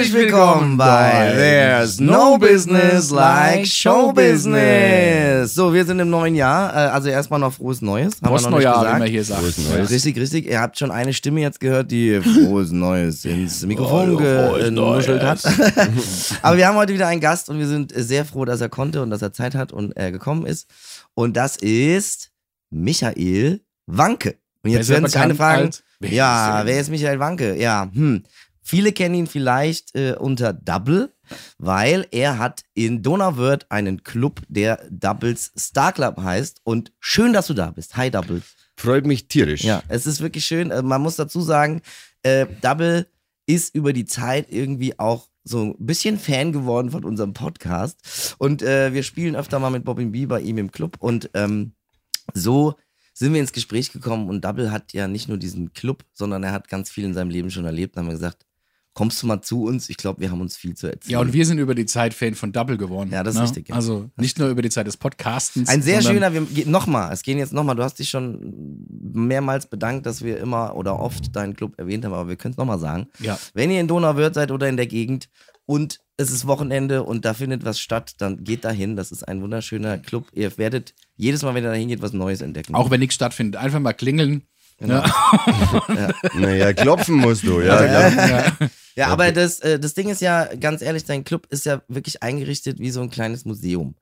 Herzlich willkommen bei There's No Business Like Show Business. So, wir sind im neuen Jahr. Äh, Also erstmal noch frohes Neues. Haben nicht Postneujahr, wie gesagt. man hier sagt. Frohes Neues. Richtig, richtig. Ihr habt schon eine Stimme jetzt gehört, die frohes Neues ins Mikrofon genuschelt hat. Aber wir haben heute wieder einen Gast und wir sind sehr froh, dass er konnte und dass er Zeit hat und er gekommen ist. Und das ist Michael Wanke. Und jetzt werden keine bekannt Fragen. als- Wer ja, ist er? wer ist Michael Wanke? Ja, hm. Viele kennen ihn vielleicht äh, unter Double, weil er hat in Donauwörth einen Club, der Doubles Star Club heißt. Und schön, dass du da bist. Hi, Double. Freut mich tierisch. Ja, es ist wirklich schön. Äh, Man muss dazu sagen, äh, Double ist über die Zeit irgendwie auch so ein bisschen Fan geworden von unserem Podcast. Und äh, wir spielen öfter mal mit Bobby B bei ihm im Club. Und ähm, so sind wir ins Gespräch gekommen. Und Double hat ja nicht nur diesen Club, sondern er hat ganz viel in seinem Leben schon erlebt. Dann haben wir gesagt, kommst du mal zu uns? Ich glaube, wir haben uns viel zu erzählen. Ja, und wir sind über die Zeit Fan von Double geworden. Ja, das ist ne? richtig, ja. Also nicht nur über die Zeit des Podcastens. Ein sehr schöner, wir, nochmal, es gehen jetzt nochmal, du hast dich schon mehrmals bedankt, dass wir immer oder oft deinen Club erwähnt haben, aber wir können es nochmal sagen. Ja. Wenn ihr in Donauwörth seid oder in der Gegend und es ist Wochenende und da findet was statt, dann geht dahin. Das ist ein wunderschöner Club. Ihr werdet jedes Mal, wenn ihr dahin geht, was Neues entdecken. Auch wenn nichts stattfindet, einfach mal klingeln. Genau. Ja. Naja, klopfen musst du, ja. Ja. Ja, aber das, äh, das Ding ist ja, ganz ehrlich, dein Club ist ja wirklich eingerichtet wie so ein kleines Museum.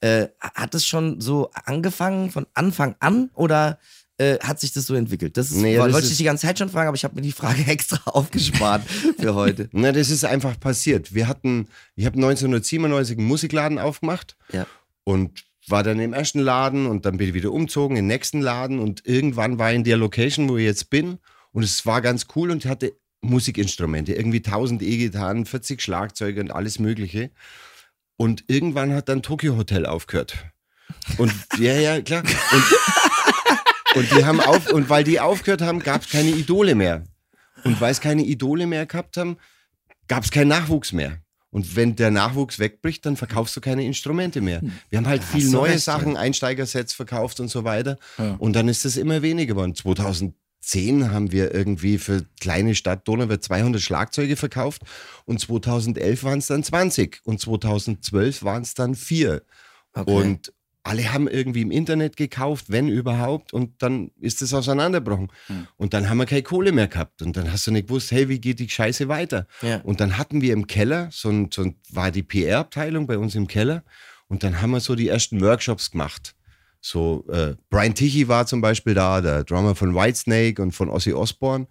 Äh, hat es schon so angefangen von Anfang an oder äh, hat sich das so entwickelt? Das ist, Nee, das wollte ich die ganze Zeit schon fragen, aber ich habe mir die Frage extra aufgespart für heute. Na, das ist einfach passiert. Wir hatten, ich habe 1997 einen Musikladen aufgemacht Ja. und war dann im ersten Laden und dann bin ich wieder umzogen in den nächsten Laden und irgendwann war ich in der Location, wo ich jetzt bin und es war ganz cool und ich hatte Musikinstrumente, irgendwie 1000 E-Gitarren, 40 Schlagzeuge und alles mögliche. Und irgendwann hat dann Tokyo Hotel aufgehört. Und ja, ja, klar. Und, und die haben auf, und weil die aufgehört haben, gab es keine Idole mehr. Und weil es keine Idole mehr gehabt haben, gab es keinen Nachwuchs mehr. Und wenn der Nachwuchs wegbricht, dann verkaufst du keine Instrumente mehr. Wir haben halt Da viel neue recht, Sachen, ja. Einsteigersets verkauft und so weiter. Ja. Und dann ist das immer weniger geworden. 2010 haben wir irgendwie für kleine Stadt Donauwörth 200 Schlagzeuge verkauft und 2011 waren es dann 20 und 2012 waren es dann vier. Okay. Und alle haben irgendwie im Internet gekauft, wenn überhaupt, und dann ist es auseinandergebrochen. Hm. Und dann haben wir keine Kohle mehr gehabt. Und dann hast du nicht gewusst, hey, wie geht die Scheiße weiter? Ja. Und dann hatten wir im Keller, so, ein, so ein, war die PR-Abteilung bei uns im Keller, und dann haben wir so die ersten Workshops gemacht. So, äh, Brian Tichy war zum Beispiel da, der Drummer von Whitesnake und von Ozzy Osbourne.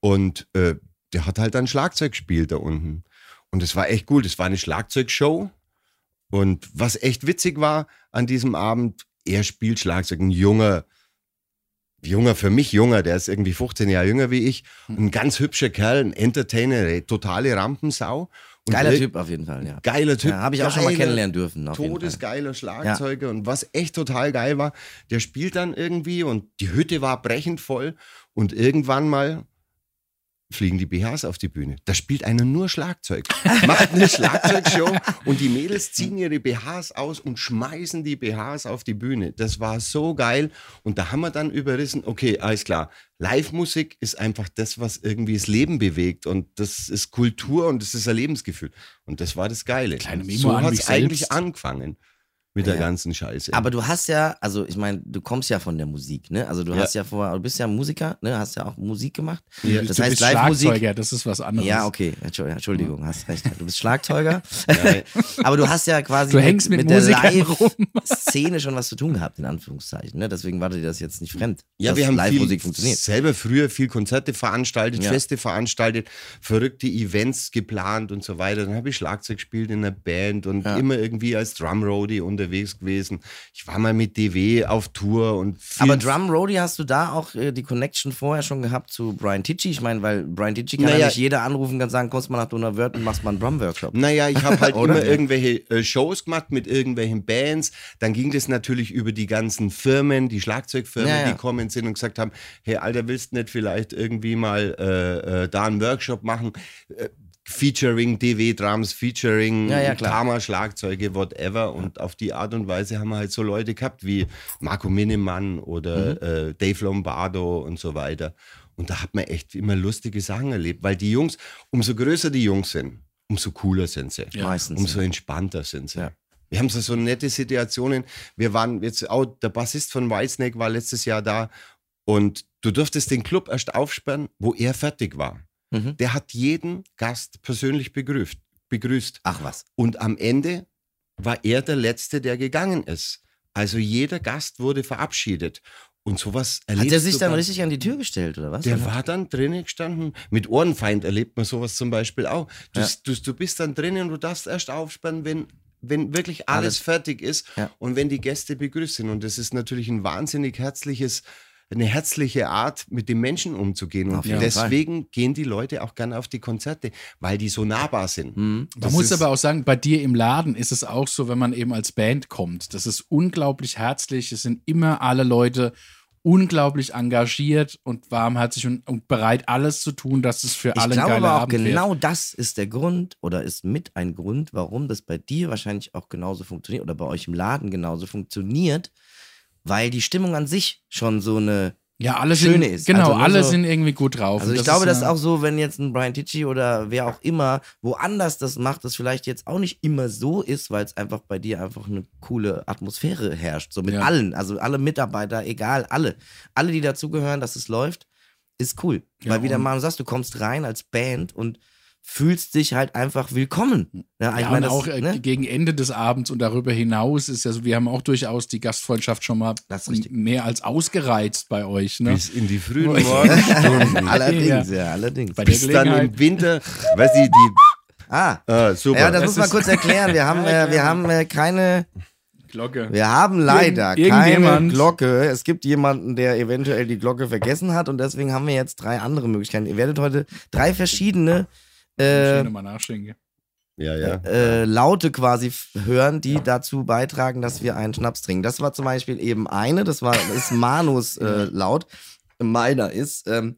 Und äh, der hat halt dann Schlagzeug gespielt da unten. Und es war echt cool. Das war eine Schlagzeugshow. Und was echt witzig war an diesem Abend, er spielt Schlagzeug, ein junger, junger, für mich junger, der ist irgendwie 15 Jahre jünger wie ich, ein ganz hübscher Kerl, ein Entertainer, eine totale Rampensau. Und Geiler Typ auf jeden Fall, ja. Geiler Typ. Ja, habe ich auch schon mal kennenlernen dürfen. Auf. Todesgeiler Schlagzeuger und was echt total geil war, der spielt dann irgendwie und die Hütte war brechend voll und irgendwann mal fliegen die BHs auf die Bühne. Da spielt einer nur Schlagzeug, macht eine Schlagzeugshow und die Mädels ziehen ihre BHs aus und schmeißen die BHs auf die Bühne. Das war so geil. Und da haben wir dann überrissen, okay, alles klar, Live-Musik ist einfach das, was irgendwie das Leben bewegt. Und das ist Kultur und das ist ein Lebensgefühl. Und das war das Geile. Kleine Memo so hat es eigentlich angefangen mit der Ja. ganzen Scheiße. Aber du hast ja, also ich meine, du kommst ja von der Musik, ne? Also du Ja. hast ja vorher, du bist ja Musiker, ne? Hast ja auch Musik gemacht. Ja. Das du heißt bist Live-Musik. Schlagzeuger, das ist was anderes. Ja, okay, Entschu- Entschuldigung, hast recht. Du bist Schlagzeuger. Aber du hast ja quasi Du hängst mit der Musikern rum. Live-Szene schon was zu tun gehabt, in Anführungszeichen. Ne? Deswegen war dir das jetzt nicht fremd. Ja, dass wir haben Live-Musik viel, funktioniert. selber früher viel Konzerte veranstaltet, Ja. Feste veranstaltet, verrückte Events geplant und so weiter. Dann habe ich Schlagzeug gespielt in einer Band und Ja. immer irgendwie als Drumroadie unterwegs gewesen. Ich war mal mit DW auf Tour und Aber Drum Roadie hast du da auch äh, die Connection vorher schon gehabt zu Brian Tichy? Ich meine, weil Brian Tichy kann ja Naja. nicht jeder anrufen und sagen, kommst mal nach Donauwörth und machst mal einen Drum-Workshop. Naja, ich habe halt immer irgendwelche äh, Shows gemacht mit irgendwelchen Bands. Dann ging das natürlich über die ganzen Firmen, die Schlagzeugfirmen, Ja, ja. die kommen sind und gesagt haben, hey Alter, willst du nicht vielleicht irgendwie mal äh, äh, da einen Workshop machen? Featuring DW Drums, Featuring Ja, ja. Karma Schlagzeuge, whatever. Und auf die Art und Weise haben wir halt so Leute gehabt wie Marco Minnemann oder Mhm. äh, Dave Lombardo und so weiter. Und da hat man echt immer lustige Sachen erlebt, weil die Jungs, umso größer die Jungs sind, umso cooler sind sie. Meistens. Umso entspannter sind sie. Ja. Wir haben so, so nette Situationen. Wir waren jetzt auch, der Bassist von Whitesnake war letztes Jahr da und du durftest den Club erst aufsperren, wo er fertig war. Mhm. Der hat jeden Gast persönlich begrüßt. begrüßt. Ach was. Und am Ende war er der Letzte, der gegangen ist. Also jeder Gast wurde verabschiedet. Und sowas erlebt Hat er sich dann richtig an die Tür gestellt, oder was? der Oder? war dann drinnen gestanden. Mit Ohrenfeind erlebt man sowas zum Beispiel auch. Du, Ja. du, du bist dann drinnen und du darfst erst aufsperren, wenn, wenn wirklich alles, Alles. fertig ist Ja. und wenn die Gäste begrüßt sind. Und das ist natürlich ein wahnsinnig herzliches, eine herzliche Art, mit den Menschen umzugehen. Und deswegen gehen die Leute auch gerne auf die Konzerte, weil die so nahbar sind. Mhm. Man Das muss aber auch sagen, bei dir im Laden ist es auch so, wenn man eben als Band kommt. Das ist unglaublich herzlich. Es sind immer alle Leute unglaublich engagiert und warmherzig und, und bereit, alles zu tun, dass es für Ich alle ein glaube geiler aber auch Abend wird. genau das ist der Grund oder ist mit ein Grund, warum das bei dir wahrscheinlich auch genauso funktioniert oder bei euch im Laden genauso funktioniert, weil die Stimmung an sich schon so eine Ja, alle Schöne sind, ist. Genau, Also alle so- sind irgendwie gut drauf. Also ich glaube, ist das ist ja- auch so, wenn jetzt ein Brian Tichy oder wer auch immer woanders das macht, das vielleicht jetzt auch nicht immer so ist, weil es einfach bei dir einfach eine coole Atmosphäre herrscht. So mit Ja. allen, also alle Mitarbeiter, egal, alle. Alle, die dazugehören, dass es läuft, ist cool. Ja, weil wie der Manu sagst, du kommst rein als Band und fühlst dich halt einfach willkommen. Ja, ich Ja, meine, und das, auch äh, ne? gegen Ende des Abends und darüber hinaus ist ja so, wir haben auch durchaus die Gastfreundschaft schon mal mehr als ausgereizt bei euch. Ne? Bis in die frühen ja. Morgenstunden. allerdings, ja, allerdings. Bei Bis dann im Winter, weiß ich, die, Ah, ah, super. ja, das, Das muss man kurz erklären. Wir haben, Ja, äh, wir haben äh, keine Glocke. Wir haben leider Irgend- keine Glocke. Es gibt jemanden, der eventuell die Glocke vergessen hat und deswegen haben wir jetzt drei andere Möglichkeiten. Ihr werdet heute drei verschiedene äh, nochmal nachschenken. ja, ja. äh, Laute quasi hören, die dazu beitragen, dass wir einen Schnaps trinken. Das war zum Beispiel eben eine, das war das ist Manus äh, Laut. Meiner ist ähm,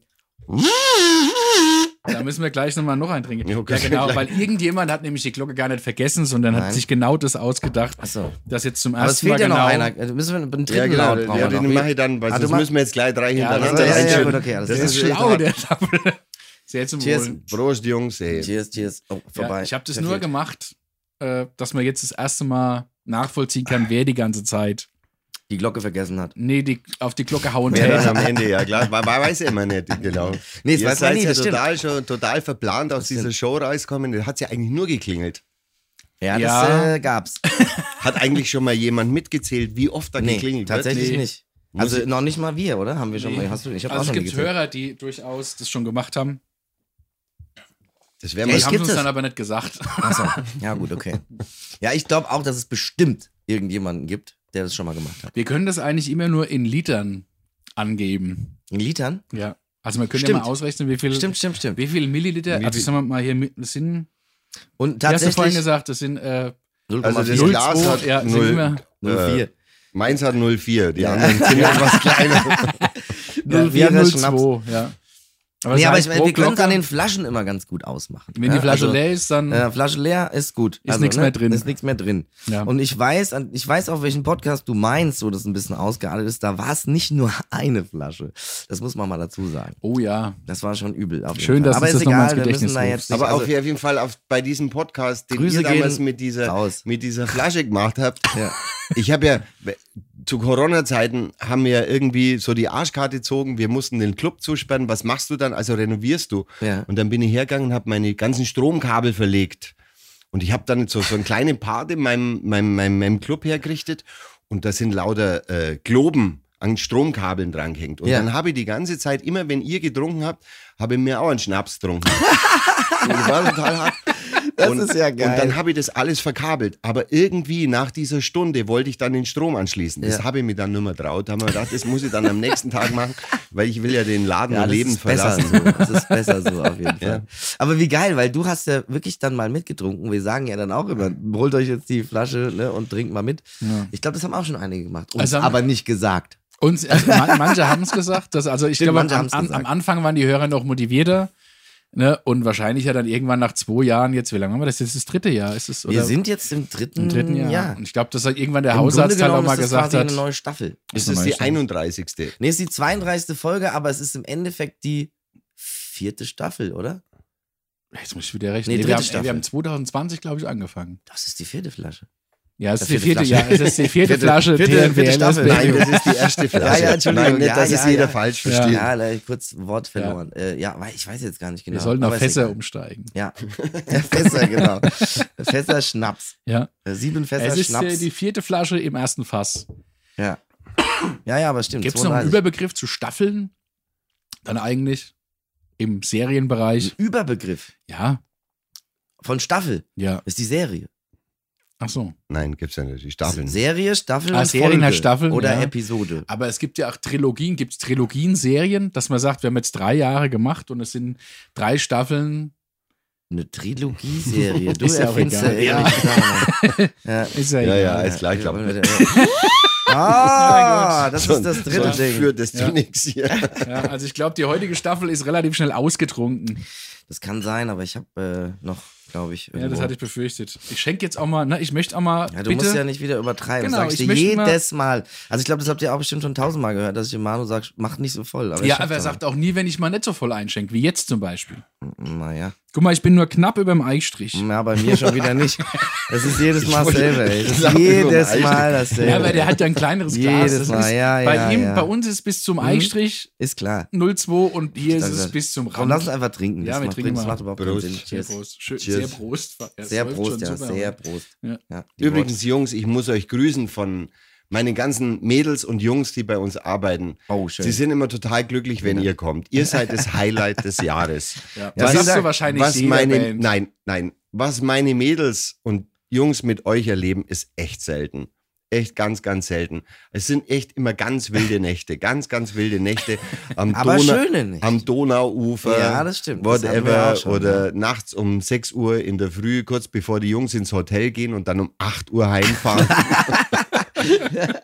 Da müssen wir gleich nochmal noch einen trinken. Ja, Ja, okay. genau, weil irgendjemand hat nämlich die Glocke gar nicht vergessen, sondern Nein. hat sich genau das ausgedacht, achso. dass jetzt zum Aber es ersten Mal fehlt ja genau noch einer. Also müssen wir einen dritten Ja, genau. Laut brauchen Ja, den mache ich dann, weil Ah, sonst müssen wir jetzt gleich drei Ja, hintereinander ja, ja, ja, gut, okay, das klar. ist ist schlau, der Double. Sehr zum Cheers. Wohl. Prost, Jungs. Ey. Cheers, cheers. Oh, vorbei. Ja, ich habe das Verfehlt. nur gemacht, äh, dass man jetzt das erste Mal nachvollziehen kann, wer die ganze Zeit Die Glocke vergessen hat. nee, die, auf die Glocke hauen Ja, täte. am Ende, ja klar. Man, man weiß ja immer nicht, genau. Nee, das Ihr weiß man ja stimmt. total, schon, total verplant aus dieser Show rauskommen. Da hat ja eigentlich nur geklingelt. Ja, Ja. das äh, gab's. Hat eigentlich schon mal jemand mitgezählt, wie oft da Nee, geklingelt tatsächlich Nee. nicht. Also noch nicht mal wir, oder? Haben wir schon Nee. mal? Hast du? Ich Also auch es gibt. Hörer, die durchaus das schon gemacht haben. Das wäre Ja, mal ich haben gibt's es dann aber nicht gesagt. Achso, ja gut, okay. Ja, ich glaube auch, dass es bestimmt irgendjemanden gibt, der das schon mal gemacht hat. Wir können das eigentlich immer nur in Litern angeben. In Litern? Ja. Also man könnte ja mal ausrechnen, wie viel, Stimmt, stimmt, stimmt. wie viel Milliliter, Wie also viel- sagen wir mal hier, mit- das sind, Und wie hast du vorhin tatsächlich gesagt, das sind äh, 0,4. Also das 0,2, Glas hat ja, sind null- immer, 0,4. Meins hat 04, die Ja. anderen sind etwas kleiner. ja, 04 wir Schnaps. 02, ja. Aber Nee, aber ich, wir können es an den Flaschen immer ganz gut ausmachen. wenn die Ja, Flasche also, leer ist, dann Äh, Flasche leer ist gut. Ist nichts mehr drin. Ist nichts mehr drin. Ja. Und ich weiß, ich weiß auch, welchen Podcast du meinst, wo das ein bisschen ausgeartet ist. Da war es nicht nur eine Flasche. Das muss man mal dazu sagen. Oh ja. Das war schon übel. Schön, Fall. dass Aber ist das nochmal egal, ins wir müssen da ruft. jetzt nicht. Aber also, auf jeden Fall auf, bei diesem Podcast, den Grüße ihr damals mit dieser, raus. mit dieser Flasche gemacht habt. Ja. Ich habe ja, zu Corona-Zeiten haben wir irgendwie so die Arschkarte gezogen. Wir mussten den Club zusperren. Was machst du dann? Also renovierst du. Ja. Und dann bin ich hergegangen und habe meine ganzen Stromkabel verlegt. Und ich habe dann so, so einen kleinen Part in meinem, meinem, meinem, meinem Club hergerichtet. Und da sind lauter äh, Globen an Stromkabeln drangehängt. Und Ja. dann habe ich die ganze Zeit, immer wenn ihr getrunken habt, habe ich mir auch einen Schnaps getrunken. das war total hart. Das und, ist ja geil. Und dann habe ich das alles verkabelt. Aber irgendwie nach dieser Stunde wollte ich dann den Strom anschließen. Das Ja. habe ich mir dann nicht mehr traut. Da haben wir gedacht, das muss ich dann am nächsten Tag machen, weil ich will ja den Laden Ja, Leben verlassen. so. Das ist besser so auf jeden Ja. Fall. Aber wie geil, weil du hast ja wirklich dann mal mitgetrunken. Wir sagen ja dann auch immer, holt euch jetzt die Flasche ne, und trinkt mal mit. Ja. Ich glaube, das haben auch schon einige gemacht. Uns Also haben- aber nicht gesagt. Und also, man, manche haben es gesagt. Dass, also ich Stimmt, glaube, am, am Anfang waren die Hörer noch motivierter. Ne? Und wahrscheinlich ja dann irgendwann nach zwei Jahren, jetzt, wie lange haben wir das? Jetzt ist das dritte Jahr. Ist es, Wir oder sind jetzt im dritten, im dritten Jahr. Jahr. Und ich glaube, dass halt irgendwann der Im Hausarzt halt auch mal ist das gesagt quasi hat. eine neue Staffel. Es ist die Staffel. 31. Nee, es ist die 32. Folge, aber es ist im Endeffekt die vierte Staffel, oder? Jetzt muss ich wieder rechnen. Nee, Nee, wir, dritte haben, wir haben 2020, glaube ich, angefangen. Das ist die vierte Flasche. Ja, es ist vierte, vierte ja, es ist die vierte Vierte- Flasche. vierte- vierte Staffel. das Nein, das ist die erste Flasche. Ja, ja, Entschuldigung. Nein, nicht, Ja, dass ja, es jeder ja. falsch versteht. Ja, da kurz Wort verloren. Ja, äh, ja weil ich weiß jetzt gar nicht genau. Wir sollten aber auf ist Fässer umsteigen. Ja, Fässer, genau. Fässer Schnaps. Ja. Äh, Sieben Fässer Es ist äh, Schnaps. die vierte Flasche im ersten Fass. ja. ja, ja, aber stimmt. Gibt es noch einen 32. Überbegriff zu Staffeln? Dann eigentlich im Serienbereich? Ein Überbegriff Ja, von Staffel ja. ist die Serie. Ach so. Nein, gibt's ja nicht. Die Staffeln. Serie, Staffel Ah, Serien Folge. heißt Staffeln, Oder ja. Episode. Aber es gibt ja auch Trilogien. Gibt es Trilogien-Serien, dass man sagt, wir haben jetzt drei Jahre gemacht und es sind drei Staffeln. Eine Trilogieserie. Du Ist ja auch erfindest ja Sachen. ja. Ist ja, Ja, egal. ja, ist gleich, Ja, glaub ja, ich. ja. Ah, das Son- ist das dritte sonst Ding. führt das Ja. zu nichts hier. Ja, also ich glaube, die heutige Staffel ist relativ schnell ausgetrunken. Das kann sein, aber ich habe äh, noch, glaube ich, Ja, das irgendwo- hatte ich befürchtet. Ich schenke jetzt auch mal, ne, ich möchte auch mal. Ja, du bitte, musst ja nicht wieder übertreiben. Genau, das sag ich ich dir möchte mal- jedes Mal. Also ich glaube, das habt ihr auch bestimmt schon tausendmal gehört, dass ich dem Manu sage, mach nicht so voll. Aber ja, aber er sagt auch nie, wenn ich mal nicht so voll einschenke, wie jetzt zum Beispiel. Naja. Guck mal, ich bin nur knapp über dem Eichstrich. Ja, bei mir schon wieder nicht. Das ist jedes Mal dasselbe, ey. Das ist jedes. Mal dasselbe. Ja, weil der hat ja ein kleineres Glas. Jedes Das Mal, ist, ja, bei ja, ihm, ja. bei uns ist bis zum Eichstrich Ist klar. 0,2 und hier ist es bis zum Komm, lass uns Rand. einfach trinken. Ja, das wir trinken das mal. macht überhaupt keinen Prost. Sinn. Sehr Cheers. Prost. Schön, Cheers. Sehr Prost. Ja, Sehr Prost, ja, super. sehr Prost. Ja. Ja, Übrigens, Jungs, ich muss euch grüßen von meinen ganzen Mädels und Jungs, die bei uns arbeiten. Oh, schön. Sie sind immer total glücklich, wenn ihr kommt. Ihr seid das Highlight des Jahres. Ja. Ja, Das wie hast du wahrscheinlich was meine, Band. nein, nein, was meine Mädels und Jungs mit euch erleben, ist echt selten. Echt ganz, ganz selten. Es sind echt immer ganz wilde Nächte, ganz, ganz wilde Nächte am, Aber Donau, schöne Nächte. am Donauufer. Ja, das stimmt. Das Whatever. auch schon, oder nachts um 6 Uhr in der Früh, kurz bevor die Jungs ins Hotel gehen und dann um 8 Uhr heimfahren.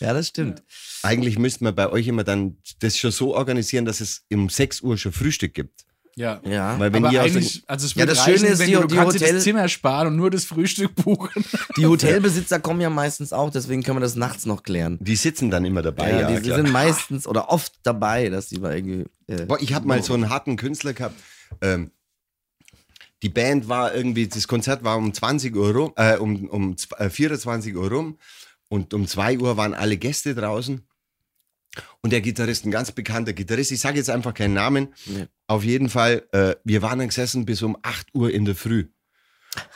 ja, das stimmt. Eigentlich müsste man bei euch immer dann das schon so organisieren, dass es um 6 Uhr schon Frühstück gibt. Ja. Ja. Weil wenn aber ihr eigentlich, also es Ja, das reichen, Schöne ist, wenn die- du, die kannst dir Hotel- das Zimmer sparen und nur das Frühstück buchen. Die Hotelbesitzer kommen ja meistens auch, deswegen können wir das nachts noch klären. Die sitzen dann immer dabei. Ja, Ja, die klar. sind meistens oder oft dabei, dass die mal irgendwie. Äh, Boah, ich habe mal so einen harten Künstler gehabt. Ähm, die Band war irgendwie, das Konzert war um 20 Uhr rum, äh, um, um zw- äh, 24 Uhr rum und um 2 Uhr waren alle Gäste draußen. Und der Gitarrist, ein ganz bekannter Gitarrist, ich sage jetzt einfach keinen Namen, Nee. auf jeden Fall, äh, wir waren dann gesessen bis um 8 Uhr in der Früh.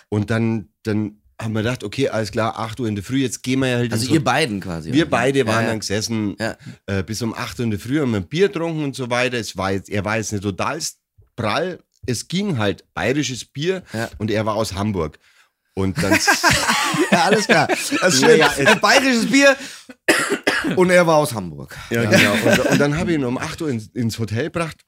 Und dann, dann haben wir gedacht, okay, alles klar, 8 Uhr in der Früh, jetzt gehen wir halt also ihr beiden quasi. wir oder? beide waren ja, dann gesessen Ja. äh, bis um 8 Uhr in der Früh, haben ein Bier getrunken und so weiter. Es war jetzt, er war jetzt nicht total prall. Es ging halt bayerisches Bier Ja. und er war aus Hamburg. Und dann, Ja, alles klar. Das ist schön. Naja, es- Ein bayerisches Bier. Und er war aus Hamburg. ja, genau. und, und dann habe ich ihn um 8 Uhr ins, ins Hotel gebracht.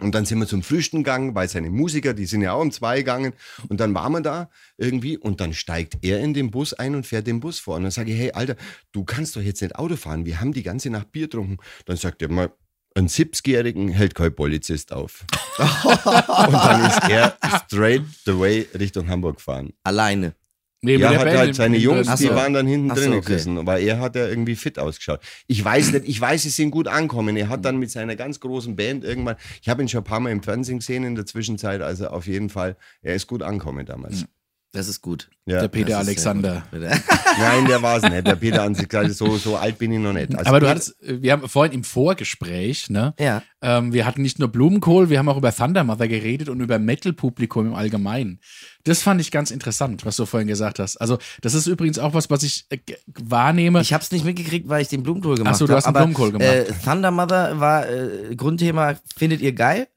Und dann sind wir zum Frühstück gegangen, weil seine Musiker, die sind ja auch um zwei gegangen. Und dann waren wir da irgendwie und dann steigt er in den Bus ein und fährt den Bus vor. Und dann sage ich, hey, Alter, du kannst doch jetzt nicht Auto fahren. Wir haben die ganze Nacht Bier getrunken. Dann sagt er mal, einen 70-Jährigen hält kein Polizist auf. und dann ist er straight the way Richtung Hamburg gefahren. Alleine. Nee, der hat Band halt seine Jungs, Ach die waren dann hinten Ach so, drin okay. gesessen, aber er hat ja irgendwie fit ausgeschaut. Ich weiß nicht, ich weiß, sie sind gut angekommen. Er hat dann mit seiner ganz großen Band irgendwann, ich habe ihn schon ein paar Mal im Fernsehen gesehen in der Zwischenzeit, also auf jeden Fall, er ist gut angekommen damals. Das ist gut. Ja. Der Peter Alexander. Nein, der war es nicht. Der Peter an sich gesagt, so, so alt bin ich noch nicht. Also Aber du hattest, wir haben vorhin im Vorgespräch, ne? Ja. Ähm, wir hatten nicht nur Blumenkohl, wir haben auch über Thunder Mother geredet und über Metal-Publikum im Allgemeinen. Das fand ich ganz interessant, was du vorhin gesagt hast. Also, das ist übrigens auch was, was ich äh, wahrnehme. Ich habe es nicht mitgekriegt, weil ich den Blumenkohl gemacht habe. Ach so, du hast den aber, Blumenkohl gemacht. Äh, Thunder Mother war äh, Grundthema, findet ihr geil?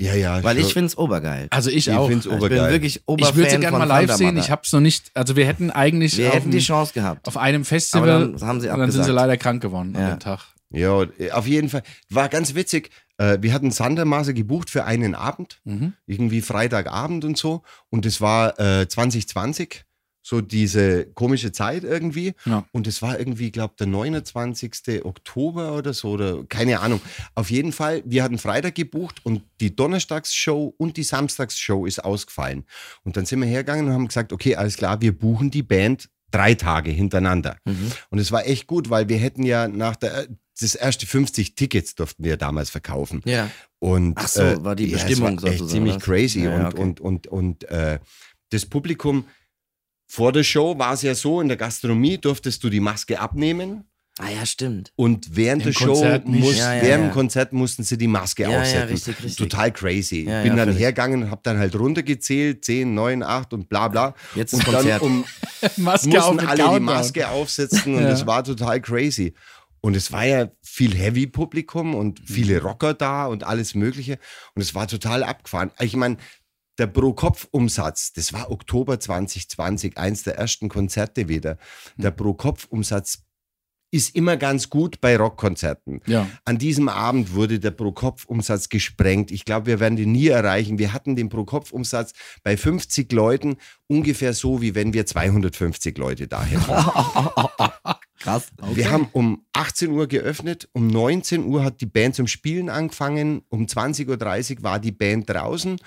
Ja, ja, Weil ich finde es obergeil. also, ich, Ich auch. find's Ich bin obergeil. wirklich Ich Oberfan würde sie gerne mal live sehen. Ich habe es noch nicht. Also, wir hätten eigentlich Wir hätten die Chance gehabt. auf einem Festival. Aber dann haben sie und dann sind sie leider krank geworden Ja. an dem Tag. Ja, auf jeden Fall. War ganz witzig. Äh, Wir hatten Sandermaße gebucht für einen Abend, Mhm. irgendwie Freitagabend und so. Und das war äh, 2020. so diese komische Zeit irgendwie. Ja. Und es war irgendwie, glaube der 29. Oktober oder so, oder keine Ahnung. Auf jeden Fall, wir hatten Freitag gebucht und die Donnerstagsshow und die Samstagsshow ist ausgefallen. Und dann sind wir hergegangen und haben gesagt, okay, alles klar, wir buchen die Band drei Tage hintereinander. Mhm. Und es war echt gut, weil wir hätten ja nach der, das erste 50 Tickets durften wir damals verkaufen. Ja. Und, Ach so, war die ja, es Bestimmung war echt sozusagen, ziemlich oder? crazy. Ja, ja, und, okay. und, und, und äh, das Publikum vor der Show war es ja so, in der Gastronomie durftest du die Maske abnehmen. Ah ja, stimmt. Und während Im der Show, Konzert nicht. muss, Ja, ja, während ja. dem Konzert mussten sie die Maske Ja, ja, aufsetzen. richtig, richtig. Total crazy. Ja, Bin ja, dann völlig. hergegangen und habe dann halt runtergezählt, 10, 9, 8 und bla bla. Jetzt ist und Konzert. dann um, Maske mussten alle die. Maske aufsetzen und Ja. es war total crazy. Und es war ja viel Heavy-Publikum und viele Rocker da und alles Mögliche. Und es war total abgefahren. Ich meine, der Pro-Kopf-Umsatz, das war Oktober 2020, eins der ersten Konzerte wieder. Der Pro-Kopf-Umsatz ist immer ganz gut bei Rockkonzerten. Ja. An diesem Abend wurde der Pro-Kopf-Umsatz gesprengt. Ich glaube, wir werden den nie erreichen. Wir hatten den Pro-Kopf-Umsatz bei 50 Leuten ungefähr so, wie wenn wir 250 Leute da hätten. Krass. Wir haben um 18 Uhr geöffnet, um 19 Uhr hat die Band zum Spielen angefangen, um 20.30 Uhr war die Band draußen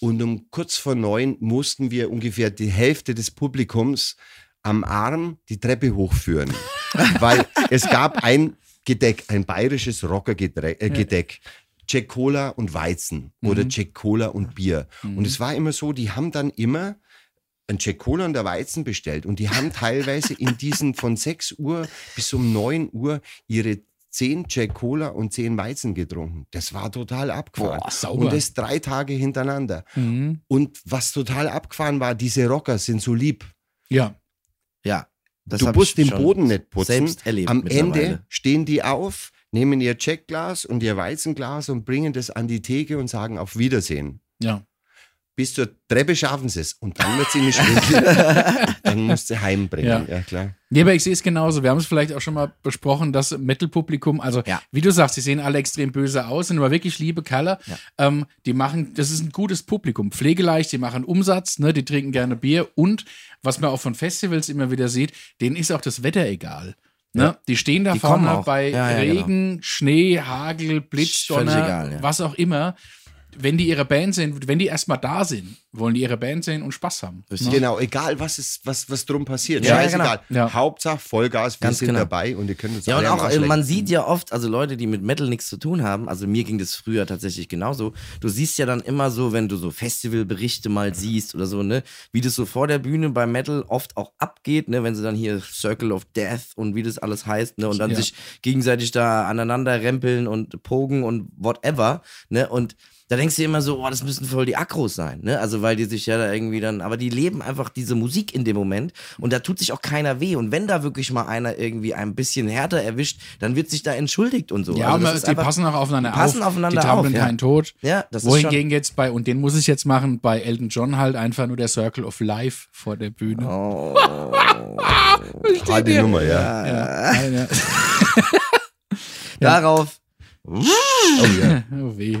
und um kurz vor neun mussten wir ungefähr die Hälfte des Publikums am Arm die Treppe hochführen, weil es gab ein Gedeck, ein bayerisches Rockergedeck, äh, Gedeck. Jack Cola und Weizen oder Jack Cola und Bier. Und es war immer so, die haben dann immer ein Jack Cola und der Weizen bestellt. Und die haben teilweise in diesen von 6 Uhr bis um 9 Uhr ihre 10 Jack Cola und 10 Weizen getrunken. Das war total abgefahren. Boah, sauber. und das drei Tage hintereinander. Mhm. Und was total abgefahren war, diese Rocker sind so lieb. Ja. Ja. Das du musst ich den Boden nicht putzen. Am. Ende stehen die auf, nehmen ihr Jackglas und ihr Weizenglas und bringen das an die Theke und sagen auf Wiedersehen. Ja. Bis zur Treppe schaffen sie es und dann wird sie nicht schwindelig. dann musst du heimbringen. Ja. Ja, klar. Nee, aber ich sehe es genauso. Wir haben es vielleicht auch schon mal besprochen, das Metal-Publikum, also Ja. wie du sagst, die sehen alle extrem böse aus, sind aber wirklich liebe Kerle. Ja. Ähm, die machen, das ist ein gutes Publikum, pflegeleicht, die machen Umsatz, ne, die trinken gerne Bier und was man auch von Festivals immer wieder sieht, denen ist auch das Wetter egal. Ne? Die stehen da Die vorne bei Ja, ja, genau. Regen, Schnee, Hagel, Blitzdonner, egal, ja. was auch immer. Wenn die ihre Band sehen, wenn die erstmal da sind, wollen die ihre Band sehen und Spaß haben. Ne? Genau, egal was ist, was, was drum passiert. Ja, Scheißegal. genau. Ja. Hauptsache Vollgas, wir Ganz sind genau. dabei und ihr könnt uns Ja, und auch, äh, man sieht ja oft, also Leute, die mit Metal nichts zu tun haben, also mir ging das früher tatsächlich genauso. Du siehst ja dann immer so, wenn du so Festivalberichte mal siehst oder so, ne, wie das so vor der Bühne bei Metal oft auch abgeht, ne, wenn sie dann hier Circle of Death und wie das alles heißt, ne, und dann Ja. sich gegenseitig da aneinander rempeln und pogen und whatever, ne, und da denkst du dir immer so, oh, das müssen voll die Akros sein, ne? Also weil die sich ja da irgendwie dann, aber die leben einfach diese Musik in dem Moment und da tut sich auch keiner weh. Und wenn da wirklich mal einer irgendwie ein bisschen härter erwischt, dann wird sich da entschuldigt und so. Ja, also aber die einfach- passen auch aufeinander die passen auf. aufeinander die trampeln auf, ja. keinen Tod. Ja, das ist Wohingegen jetzt bei, und den muss ich jetzt machen, bei Elton John halt einfach nur der Circle of Life vor der Bühne. Oh, Harte Nummer, ja. Ja, ja, ja. darauf. Oh, ja. Oh weh.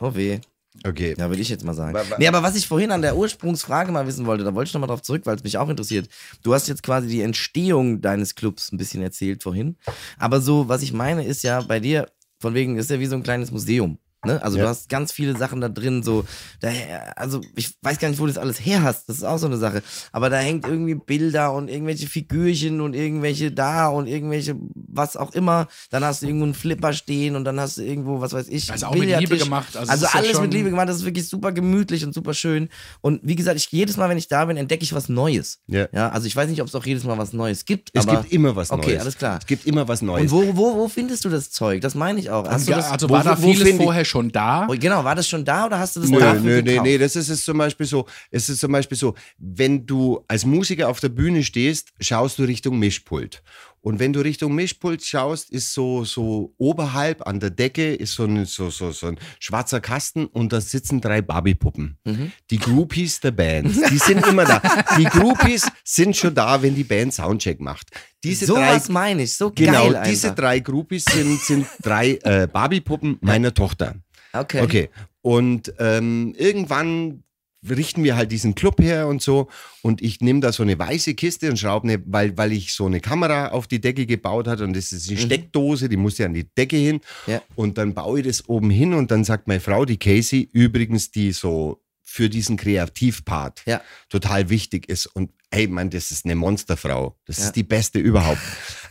Oh weh. Okay. Ja, würde ich jetzt mal sagen. Wa- wa- Nee, aber was ich vorhin an der Ursprungsfrage mal wissen wollte, da wollte ich nochmal drauf zurück, weil es mich auch interessiert. Du hast jetzt quasi die Entstehung deines Clubs ein bisschen erzählt vorhin. Aber so, was ich meine, ist ja bei dir, von wegen, ist ja wie so ein kleines Museum. Ne? Also Ja. du hast ganz viele Sachen da drin, so, da, also ich weiß gar nicht, wo du das alles her hast, das ist auch so eine Sache. Aber da hängt irgendwie Bilder und irgendwelche Figürchen und irgendwelche da und irgendwelche, was auch immer. Dann hast du irgendwo einen Flipper stehen und dann hast du irgendwo, was weiß ich, Also auch mit Liebe gemacht. Also, Also, ja alles schon- mit Liebe gemacht, das ist wirklich super gemütlich und super schön. Und wie gesagt, ich, jedes Mal, wenn ich da bin, entdecke ich was Neues. Ja. Ja, also ich weiß nicht, ob es auch jedes Mal was Neues gibt. Es aber gibt immer was Neues. Okay, alles klar. Es gibt immer was Neues. Und wo, wo, wo findest du das Zeug? Das meine ich auch. Hast du Ja, das, also wo- war da wo vieles finde ich- vorher schon da? oh, genau, war das schon da oder hast du das Nö, dafür nö, nee, gekauft? nee, das ist es zum Beispiel so. Es ist zum Beispiel so, wenn du als Musiker auf der Bühne stehst, schaust du Richtung Mischpult. Und wenn du Richtung Mischpult schaust, ist so, so oberhalb an der Decke ist so ein, so, so, so ein schwarzer Kasten und da sitzen drei Barbie-Puppen. Mhm. Die Groupies der Band. Die sind immer da. Die Groupies sind schon da, wenn die Band Soundcheck macht. Diese so drei, was meine ich, so genau, geil einfach. diese drei Groupies sind, sind drei äh, Barbie-Puppen meiner Tochter. Okay. Okay. Und ähm, irgendwann richten wir halt diesen Club her und so. Und ich nehme da so eine weiße Kiste und schraube eine, weil, weil ich so eine Kamera auf die Decke gebaut hat und das ist die Steckdose, die muss ja an die Decke hin. Ja. Und dann baue ich das oben hin und dann sagt meine Frau, die Casey, übrigens, die so für diesen Kreativpart Ja. total wichtig ist. Und hey, man, das ist eine Monsterfrau. Das Ja. ist die beste überhaupt.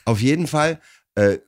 Auf jeden Fall äh,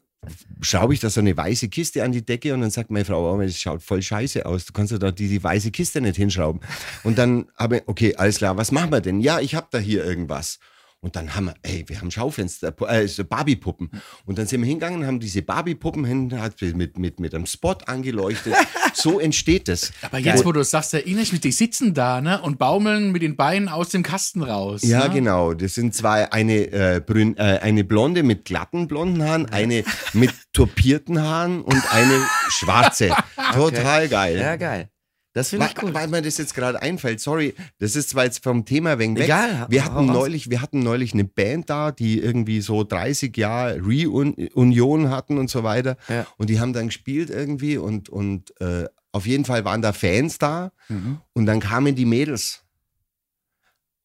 schraube ich da so eine weiße Kiste an die Decke und dann sagt meine Frau, oh, das schaut voll scheiße aus. Du kannst da die, die weiße Kiste nicht hinschrauben. Und dann habe ich, okay, alles klar, was machen wir denn? Ja, ich habe da hier irgendwas. Und dann haben wir, ey, wir haben Schaufenster, äh, so Barbie-Puppen. Und dann sind wir hingegangen, haben diese Barbie-Puppen hin, hat mit, mit, mit einem Spot angeleuchtet. So entsteht das. Aber jetzt, wo du sagst, erinnere ich mich, die sitzen da ne, und baumeln mit den Beinen aus dem Kasten raus. Ja, ne? genau. Das sind zwei, eine, äh, brün, äh, eine Blonde mit glatten blonden Haaren, eine mit topierten Haaren und eine schwarze. Total geil. Ja, geil. Das finde Weil, ich cool. weil mir das jetzt gerade einfällt, sorry, das ist zwar jetzt vom Thema wegen weg. Egal, wir hatten neulich, wir hatten neulich eine Band da, die irgendwie so 30 Jahre Reunion hatten und so weiter. Ja. Und die haben dann gespielt irgendwie und, und äh, auf jeden Fall waren da Fans da Mhm. und dann kamen die Mädels.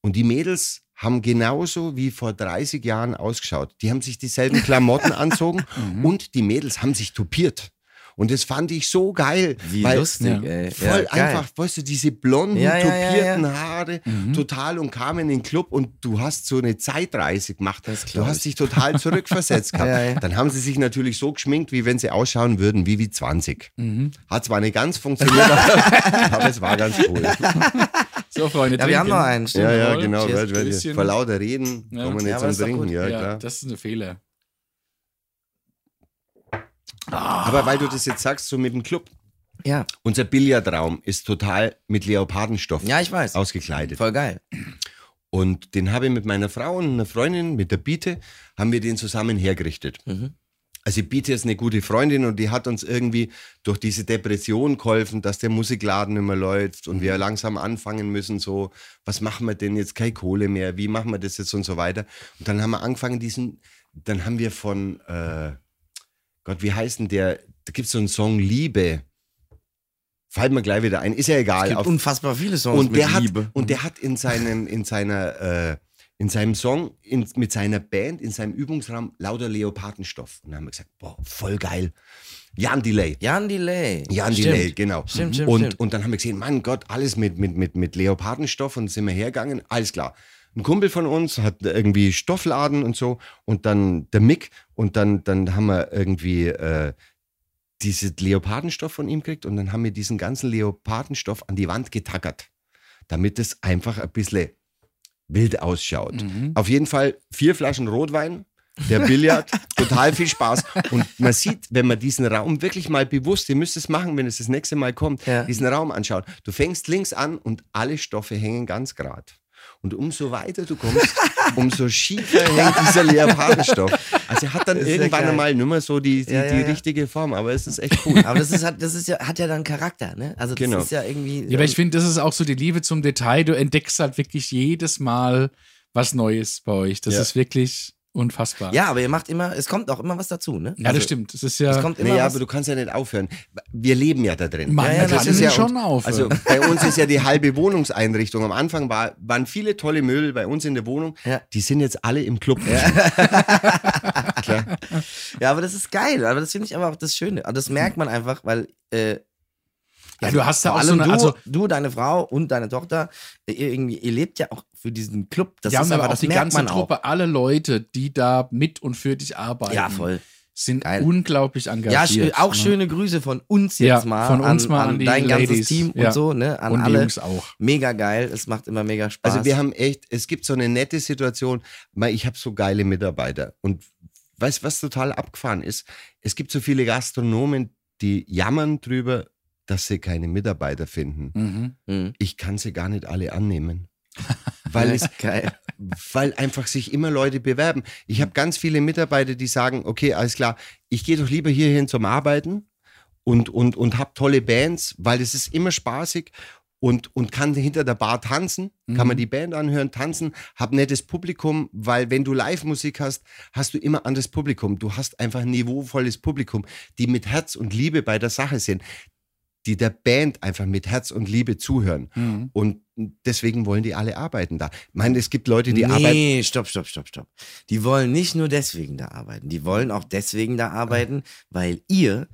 Und die Mädels haben genauso wie vor 30 Jahren ausgeschaut. Die haben sich dieselben Klamotten anzogen Mhm. und die Mädels haben sich tupiert. Und das fand ich so geil. Wie weil lustig, ja, ey. Voll ja, geil. einfach, weißt du, diese blonden, Ja, ja, ja, tupierten ja. Haare, Mhm. total und kamen in den Club und du hast so eine Zeitreise gemacht. Das Du hast ich. dich total zurückversetzt gehabt. Ja, ja. Dann haben sie sich natürlich so geschminkt, wie wenn sie ausschauen würden, wie wie 20. Mhm. Hat zwar nicht ganz funktioniert, aber, aber es war ganz cool. So, Freunde, Ja, wir haben noch einen. Stimmt. Ja, ja, genau. Cheers, Weil, weil vor lauter Reden Ja. kommen wir Ja, nicht aber zum Trinken. Ja, Ja, klar. das ist ein Fehler. Aber weil du das jetzt sagst, so mit dem Club. Ja. Unser Billardraum ist total mit Leopardenstoff ja, ich weiß. ausgekleidet. Voll geil. Und den habe ich mit meiner Frau und einer Freundin, mit der Biete, haben wir den zusammen hergerichtet. Mhm. Also Biete ist eine gute Freundin und die hat uns irgendwie durch diese Depression geholfen, dass der Musikladen immer läuft und wir langsam anfangen müssen, so, was machen wir denn jetzt? Keine Kohle mehr, wie machen wir das jetzt und so weiter. Und dann haben wir angefangen, diesen, dann haben wir von, äh, Gott, wie heißt denn der, da gibt es so einen Song Liebe. Fällt mir gleich wieder ein, ist ja egal. Es gibt Auf- unfassbar viele Songs und mit der hat Liebe. und der hat in seinem in seiner äh, in seinem Song in, mit seiner Band in seinem Übungsraum lauter Leopardenstoff und dann haben wir gesagt boah voll geil Jan Delay Jan Delay. Jan Stimmt. Delay genau Stimmt, stimmt, und stimmt. und dann haben wir gesehen Mann Gott alles mit mit mit mit Leopardenstoff und sind wir hergegangen alles klar ein Kumpel von uns hat irgendwie Stoffladen und so und dann der Mick und dann dann haben wir irgendwie äh, diese Leopardenstoff von ihm gekriegt und dann haben wir diesen ganzen Leopardenstoff an die Wand getackert, damit es einfach ein bisschen wild ausschaut. Mhm. Auf jeden Fall vier Flaschen Rotwein, der Billard, total viel Spaß. Und man sieht, wenn man diesen Raum wirklich mal bewusst, ihr müsst es machen, wenn es das nächste Mal kommt, Ja. diesen Raum anschaut. Du fängst links an und alle Stoffe hängen ganz gerade. Und umso weiter du kommst, umso schiefer hängt dieser Leopardenstoff. Also er hat dann ja irgendwann geil. einmal nicht mehr so die, die, Ja, ja, die ja. richtige Form, aber es ist echt cool. Aber das ist halt, das ist ja, hat ja dann Charakter, ne? Also das Genau. ist ja irgendwie. Ja, aber ich finde, das ist auch so die Liebe zum Detail. Du entdeckst halt wirklich jedes Mal was Neues bei euch. Das Ja. ist wirklich unfassbar. ja, aber ihr macht immer, es kommt auch immer was dazu, ne? Ja, das stimmt. Das ist Es ja. kommt immer Naja, was. aber du kannst ja nicht aufhören. Wir leben ja da drin. Man Ja, ja, kann das ist ja schon und- aufhören. Also bei uns ist ja die halbe Wohnungseinrichtung. Am Anfang war, waren viele tolle Möbel bei uns in der Wohnung. Ja. Die sind jetzt alle im Club. Klar. Ja, aber das ist geil. Aber das finde ich aber auch das Schöne. Aber das merkt man einfach, weil. Äh, ja, du hast ja auch so eine. du, Also, du, deine Frau und deine Tochter, ihr, irgendwie, ihr lebt ja auch für diesen Club. Das ja, ist aber aber, auch das die merkt ganze Truppe, alle Leute, die da mit und für dich arbeiten, Ja, voll. sind Geil. unglaublich Ja, engagiert. sch auch ne? schöne Grüße von uns jetzt Ja, mal, von uns an, mal an, an die dein ganzes Ladies. Team Ja. und so, ne? An Und die alle. Jungs auch. Mega geil. Es macht immer mega Spaß. Also wir haben echt, es gibt so eine nette Situation, weil ich habe so geile Mitarbeiter. Und weißt was total abgefahren ist? Es gibt so viele Gastronomen, die jammern drüber, dass sie keine Mitarbeiter finden. Mhm. Mhm. Ich kann sie gar nicht alle annehmen. Weil es geil. weil einfach sich immer Leute bewerben. Ich habe ganz viele Mitarbeiter, die sagen, okay, alles klar, ich gehe doch lieber hierhin zum Arbeiten und, und, und habe tolle Bands, weil es ist immer spaßig und, und kann hinter der Bar tanzen, kann man Mhm. die Band anhören, tanzen, hab nettes Publikum, weil wenn du Live-Musik hast, hast du immer anderes Publikum. Du hast einfach ein niveauvolles Publikum, die mit Herz und Liebe bei der Sache sind. Die der Band einfach mit Herz und Liebe zuhören. Mhm. Und deswegen wollen die alle arbeiten da. Ich meine, es gibt Leute, die arbeiten. nee, stopp, stopp, stopp, stopp. Die wollen nicht nur deswegen da arbeiten. Die wollen auch deswegen da arbeiten, weil ihr,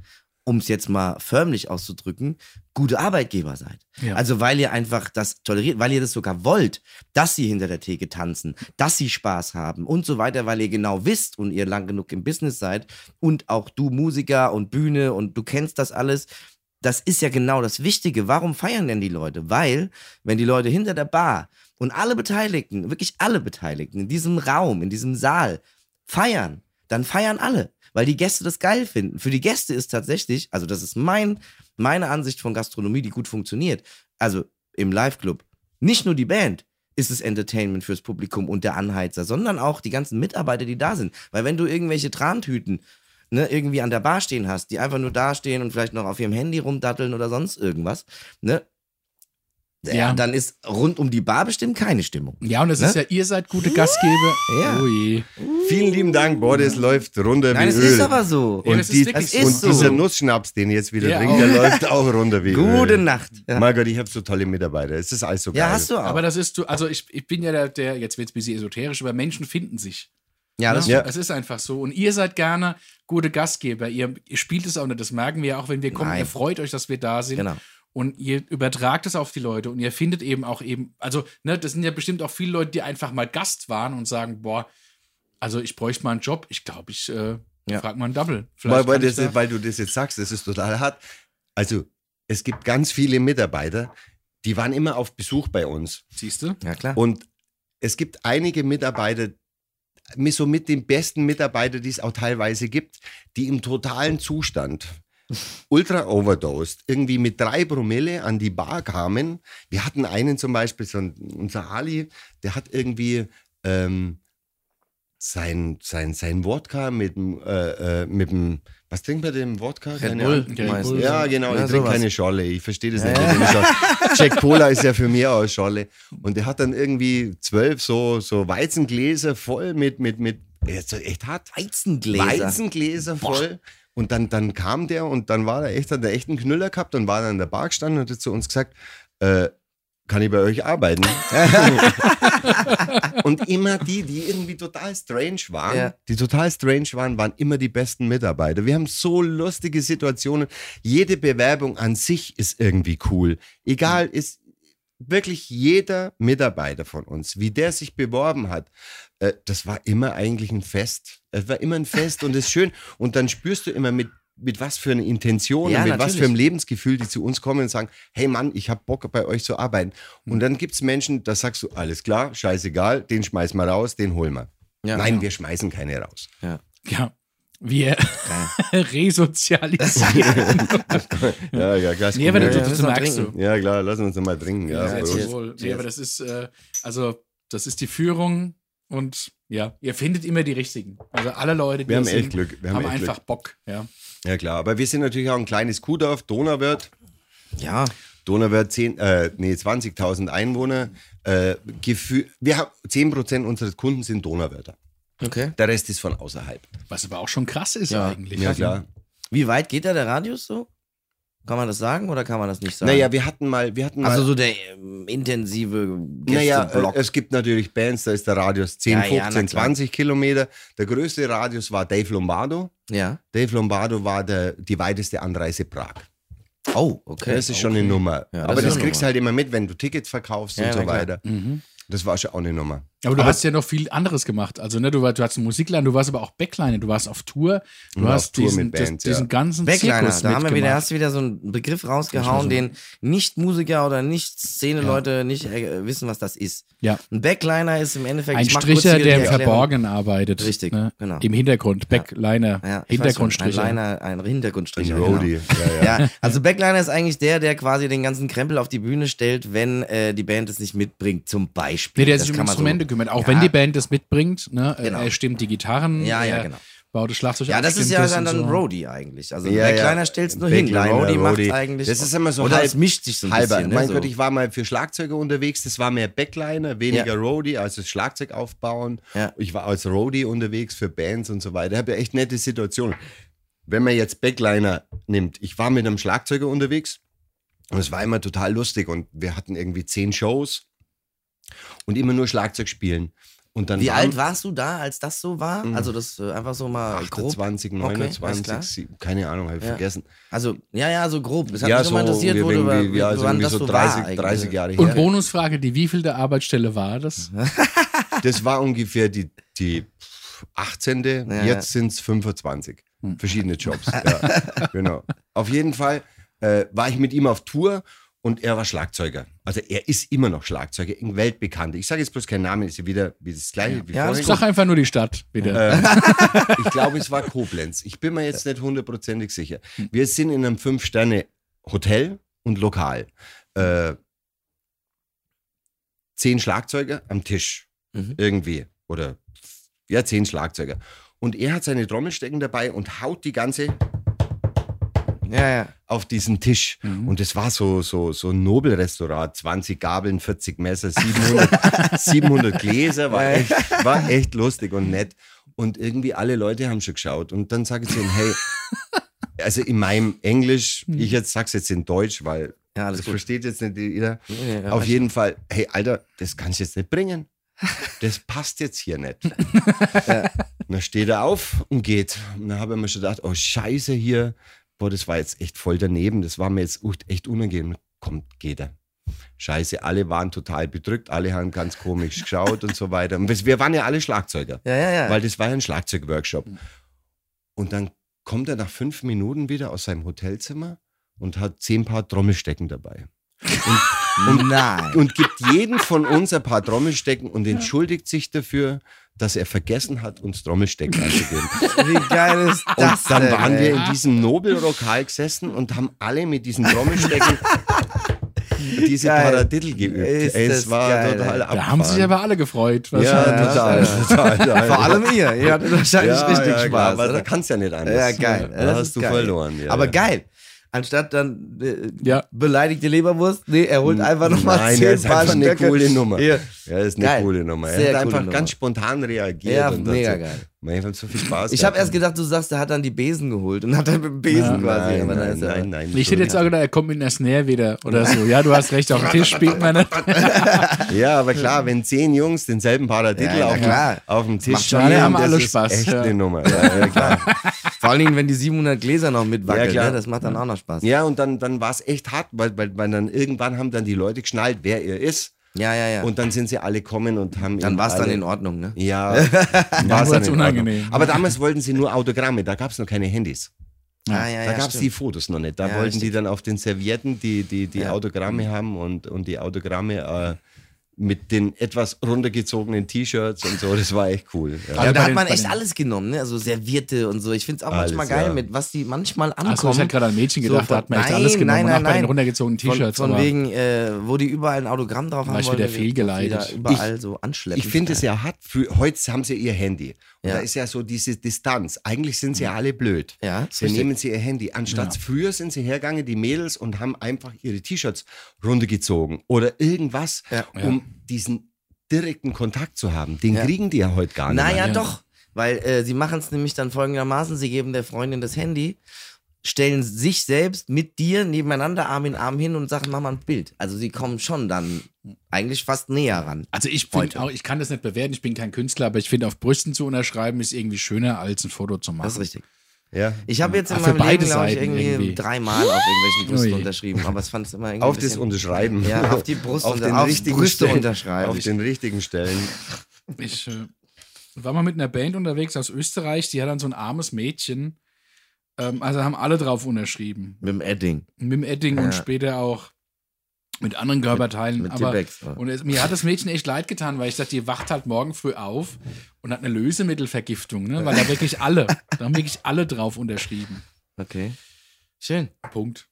um es jetzt mal förmlich auszudrücken, gute Arbeitgeber seid. Ja. Also weil ihr einfach das toleriert, weil ihr das sogar wollt, dass sie hinter der Theke tanzen, dass sie Spaß haben und so weiter, weil ihr genau wisst und ihr lang genug im Business seid und auch du Musiker und Bühne und du kennst das alles. Das ist ja genau das Wichtige. Warum feiern denn die Leute? Weil, wenn die Leute hinter der Bar und alle Beteiligten, wirklich alle Beteiligten in diesem Raum, in diesem Saal feiern, dann feiern alle, weil die Gäste das geil finden. Für die Gäste ist tatsächlich, also das ist mein, meine Ansicht von Gastronomie, die gut funktioniert. Also im Live-Club, nicht nur die Band ist es Entertainment fürs Publikum und der Anheizer, sondern auch die ganzen Mitarbeiter, die da sind. Weil wenn du irgendwelche Trantüten ne, irgendwie an der Bar stehen hast, die einfach nur da stehen und vielleicht noch auf ihrem Handy rumdatteln oder sonst irgendwas, ne? Ja, Ja. dann ist rund um die Bar bestimmt keine Stimmung. Ja, und es Ne? ist ja, ihr seid gute Gastgeber. Ja. Oh je. Vielen lieben Dank, boah, das läuft runter Nein, wie es Öl. ist aber so. Ja, und das ist die, wirklich so. und dieser so. Nussschnaps, den ich jetzt wieder Ja, der läuft auch runter wie Gute Öl. Nacht. Ja, Mein Gott, ich habe so tolle Mitarbeiter. Es ist alles so geil. ja hast du auch. Aber das ist, du, also ich, ich bin ja der, der jetzt wird es ein bisschen esoterisch, aber Menschen finden sich. Ja, das Ja. Ja. Es ist einfach so. Und ihr seid gerne gute Gastgeber. Ihr, ihr spielt es auch nicht, das merken wir ja auch, wenn wir kommen. Nein. Ihr freut euch, dass wir da sind. Genau. Und ihr übertragt es auf die Leute und ihr findet eben auch eben, also, ne, das sind ja bestimmt auch viele Leute, die einfach mal Gast waren und sagen, boah, also ich bräuchte mal einen Job. Ich glaube, ich äh, Ja. frag mal einen Double. weil, weil, das, da- weil du das jetzt sagst, das ist total hart. Also, es gibt ganz viele Mitarbeiter, die waren immer auf Besuch bei uns. Siehst du? Ja, klar. Und es gibt einige Mitarbeiter, mit so mit den besten Mitarbeiter, die es auch teilweise gibt, die im totalen Zustand ultra overdosed, irgendwie mit drei Promille an die Bar kamen. Wir hatten einen zum Beispiel, so ein, unser Ali, der hat irgendwie ähm, sein, sein, sein Wodka mit äh, äh, mit dem, was trinkt man denn im Wodka? Red Keine Bull. Red Bull. Ja, genau, Ja, ich trinke keine Scholle. Ich verstehe das Ja, nicht. dem. Jack Cola ist ja für mich auch Scholle. Und der hat dann irgendwie zwölf so, so Weizengläser voll mit, mit, mit, jetzt echt hart. Weizengläser. Weizengläser voll. Und dann, dann kam der und dann war er echt, hat er echt einen Knüller gehabt und war dann an der Bar gestanden und hat zu uns gesagt, äh, kann ich bei euch arbeiten? und immer die, die irgendwie total strange waren, Ja. die total strange waren, waren immer die besten Mitarbeiter. Wir haben so lustige Situationen. Jede Bewerbung an sich ist irgendwie cool. Egal, ist wirklich jeder Mitarbeiter von uns, wie der sich beworben hat, äh, das war immer eigentlich ein Fest. Es war immer ein Fest und es ist schön. Und dann spürst du immer mit mit was für einer Intention Ja, und mit was natürlich. für einem Lebensgefühl, die zu uns kommen und sagen, hey Mann, ich habe Bock bei euch zu arbeiten. Und dann gibt es Menschen, da sagst du, alles klar, scheißegal, den schmeißen wir raus, den holen wir. Ja. Nein, wir schmeißen keine raus. Ja. Ja. Wir resozialisieren. Ja, ja, klar. nee, aber Ja, du, ja, du, müssen du wir merkst du. ja, klar, lassen wir uns noch mal trinken. Ja, Ja, wohl. Nee, aber das ist, äh, also, das ist die Führung und ja, ihr findet immer die richtigen. Also alle Leute, die Wir haben echt Glück. Wir haben, haben echt einfach Glück. Bock. Ja. Ja, klar. Aber wir sind natürlich auch ein kleines Kuhdorf, Donauwörth. Ja. Donauwörth 10, äh, nee, 20.000 Einwohner. Äh, wir haben 10% unserer Kunden sind Donauwörter. Okay. Der Rest ist von außerhalb. Was aber auch schon krass ist Ja. eigentlich. Ja, klar. Wie weit geht da der Radius so? Kann man das sagen oder kann man das nicht sagen? Naja, wir hatten mal, wir hatten mal. also so der ähm, intensive naja, Gästeblock. äh, es gibt natürlich Bands, da ist der Radius 10, Ja, ja, 15, na klar. 20 Kilometer. Der größte Radius war Dave Lombardo. ja. Dave Lombardo war der, die weiteste Anreise Prag. Oh, okay. Das ist schon eine Nummer. Ja, das Aber das kriegst du halt immer mit, wenn du Tickets verkaufst Ja, und so weiter. Mhm. Das war schon auch eine Nummer. Aber du Aber- hast ja noch viel anderes gemacht. Also, ne, du, war, du hast einen Musikladen, du warst aber auch Backliner, du warst auf Tour, du auf hast Tour diesen, mit Bands, das, diesen ja. ganzen Backliner, Zirkus da haben wir wieder, hast du wieder so einen Begriff rausgehauen, den Nicht-Musiker oder Nicht-Szene-Leute nicht äh, wissen, was das ist. Ja. Ein Backliner ist im Endeffekt Ein Stricher, der im. Verborgenen arbeitet. Richtig, ne? genau. Im Hintergrund, Backliner, Ja, Hintergrundstricher. Ein Liner, ein Ein Hintergrundstricher. Roadie. Genau. Ja, ja. Ja, also Backliner ist eigentlich der, der quasi den ganzen Krempel auf die Bühne stellt, wenn äh, die Band es nicht mitbringt, zum Beispiel. Nee, der Das sich um Instrumente kümmert. Auch Ja. wenn die Band das mitbringt, ne? Genau. er stimmt die Gitarren, Ja, ja, genau. baut das Schlagzeug Ja, das ist ja das dann ein so. Roadie eigentlich. Also Ja, der ja. Kleiner stellt es nur hin. Der Backliner, Roadie macht Roadie. eigentlich. Das ist immer so Oder halb- es mischt sich so ein Halber. bisschen. Ne, mein so. Gott, ich war mal für Schlagzeuger unterwegs, das war mehr Backliner, weniger Ja. Roadie, also das Schlagzeug aufbauen. Ja. Ich war als Roadie unterwegs für Bands und so weiter. Ich habe ja echt nette Situationen. Wenn man jetzt Backliner nimmt, ich war mit einem Schlagzeuger unterwegs, Und es war immer total lustig und wir hatten irgendwie zehn Shows und immer nur Schlagzeug spielen. Und dann Wie waren alt warst du da, als das so war? Mhm. Also das äh, einfach so mal grob. 28, Okay, alles 29, klar. sieb- keine Ahnung, habe ich Ja. vergessen. Also, ja, ja, so grob. Es hat ja, mich so immer interessiert, wo du, irgendwie, ja, so wann das so so 30, war. eigentlich. 30 Jahre Und her. Bonusfrage, die wievielte Arbeitsstelle war das? Das war ungefähr die, die 18. Ja, Jetzt sind es 25. Hm. Verschiedene Jobs. ja, genau. Auf jeden Fall äh, war ich mit ihm auf Tour und er war Schlagzeuger. Also er ist immer noch Schlagzeuger, ein Weltbekannter. Ich sage jetzt bloß keinen Namen, ist ja wieder wie das gleiche wie Ja, vorhin. ist Sag einfach nur die Stadt, bitte. Äh, ich glaube, es war Koblenz. Ich bin mir jetzt nicht hundertprozentig sicher. Wir sind in einem Fünf-Sterne-Hotel und Lokal. Äh, zehn Schlagzeuger am Tisch. Mhm. Irgendwie. Oder ja, zehn Schlagzeuger. Und er hat seine Trommelstecken dabei und haut die ganze Ja, ja. auf diesen Tisch. Mhm. Und es war so, so, so ein Nobelrestaurant. 20 Gabeln, 40 Messer, 700, 700 Gläser. War echt, war echt lustig und nett. Und irgendwie alle Leute haben schon geschaut. Und dann sage ich zu ihm, hey, also in meinem Englisch, ich jetzt sag's jetzt in Deutsch, weil Ja, das gut. versteht jetzt nicht jeder. Ja, ja, Auf jeden Fall, hey, Alter, das kannst du jetzt nicht bringen. Das passt jetzt hier nicht. Und dann steht er auf und geht. Und dann habe ich mir schon gedacht, oh Scheiße hier, boah, das war jetzt echt voll daneben. Das war mir jetzt echt unangenehm. Kommt, geht er. Scheiße, alle waren total bedrückt, alle haben ganz komisch geschaut und so weiter. Und wir waren ja alle Schlagzeuger, Ja, ja, ja. weil das war ja ein Schlagzeugworkshop. Und dann kommt er nach fünf Minuten wieder aus seinem Hotelzimmer und hat zehn Paar Trommelstecken dabei. Und, Nein. Und gibt jedem von uns ein paar Trommelstecken und entschuldigt sich dafür, dass er vergessen hat, uns Trommelstecken anzugeben. Wie geil ist Und das dann denn, waren ey? wir in diesem Nobelrokal gesessen und haben alle mit diesen Trommelstecken diese Geil. Paradiddle geübt. Ist es war geil, total abgefahren. da haben sich aber alle gefreut. ja, total, Ja. total, total. Vor allem ihr. Ihr hattet wahrscheinlich ja, richtig ja, Spaß. klar, aber da kannst ja nicht anders. Ja, geil. Da das hast du geil. verloren. Ja, Aber ja. geil. Anstatt dann äh, Ja. beleidigte Leberwurst, nee, er holt einfach nochmal Nein, zehn das ist Paar einfach eine Stöcke. coole Nummer. Ja, das ist eine Geil. coole Nummer. Er Sehr hat einfach Nummer. ganz spontan reagiert. Ja, und mega so, geil. Man hat so viel Spaß Ich habe erst gedacht, du sagst, er hat dann die Besen geholt und hat dann mit dem Besen Ja, quasi. Nein, aber dann nein, ist er- nein, nein. Ich hätte jetzt auch gedacht, er kommt mit einer Snare wieder oder so. Ja, du hast recht, auf dem Tisch spielt man nicht. Ja, aber klar, wenn zehn Jungs denselben Paradiddle Ja, ja, auf, klar. dem- auf dem Tisch spielen, alle, haben das alle ist Spaß, echt ja. eine Nummer. Ja, ja, klar. Vor allen Dingen, wenn die 700 Gläser noch mitwackeln, Ja, klar. ne? das macht dann auch noch Spaß. ja und dann, dann war es echt hart, weil, weil, weil dann irgendwann haben dann die Leute geschnallt, wer er ist. Ja, ja, ja. Und dann sind sie alle kommen und haben dann war es dann in Ordnung, ne? Ja, in Ordnung. unangenehm. Aber damals wollten sie nur Autogramme, da gab es noch keine Handys. Ah, ja, Da ja, gab es stimmt. die Fotos noch nicht. Da Ja, wollten richtig. die dann auf den Servietten die, die, die Ja. Autogramme haben und, und die Autogramme äh, mit den etwas runtergezogenen T-Shirts und so. Das war echt cool. Ja. Ja, Also da hat den- man echt alles genommen, ne? Also Serviette und so. Ich finde es auch Alles, manchmal geil, ja. mit was die manchmal ankommen. Achso, ich hätte gerade an Mädchen So gedacht, von- da hat man echt Nein, alles genommen. nein, und nein, auch bei den nein. runtergezogenen Von, T-Shirts. von aber- wegen, äh, wo die überall ein Autogramm drauf haben ich wollen. die- fehlgeleitet. überall so anschleppen. Ich finde es ja hart. Für, heute haben sie ihr Handy. Ja. da ist ja so diese Distanz. Eigentlich sind sie ja alle blöd. Ja, ist Dann nehmen sie ihr Handy. Anstatt früher sind sie hergegangen, die Mädels, und haben einfach ihre T-Shirts runtergezogen oder irgendwas, Ja. um diesen direkten Kontakt zu haben. Den Ja. kriegen die ja heute gar nicht. Naja, Ja. doch. Weil äh, sie machen es nämlich dann folgendermaßen: Sie geben der Freundin das Handy, stellen sich selbst mit dir nebeneinander Arm in Arm hin und sagen, mach mal ein Bild. Also sie kommen schon dann eigentlich fast näher ran. Also ich finde auch, ich kann das nicht bewerten, ich bin kein Künstler, aber ich finde, auf Brüsten zu unterschreiben ist irgendwie schöner, als ein Foto zu machen. Das ist richtig. Ja. Ich habe jetzt in für meinem beide Leben, glaube ich, Seiten irgendwie, irgendwie. dreimal auf irgendwelchen Brüsten Ui. unterschrieben. Aber es fand es immer irgendwie. Auf das Unterschreiben. Ja, auf die Brust auf unter- den aufs richtigen Brüste Stellen. unterschreiben. Auf den richtigen Stellen. Ich äh, war mal mit einer Band unterwegs aus Österreich, die hat dann so ein armes Mädchen, ähm, also haben alle drauf unterschrieben. Mit dem Edding. Mit dem Edding Ja. und später auch mit anderen Körperteilen. Mit aber, Tippex. und es, mir hat das Mädchen echt leid getan, weil ich dachte, die wacht halt morgen früh auf und hat eine Lösemittelvergiftung, ne? weil da wirklich alle, da haben wirklich alle drauf unterschrieben. Okay. Schön. Punkt.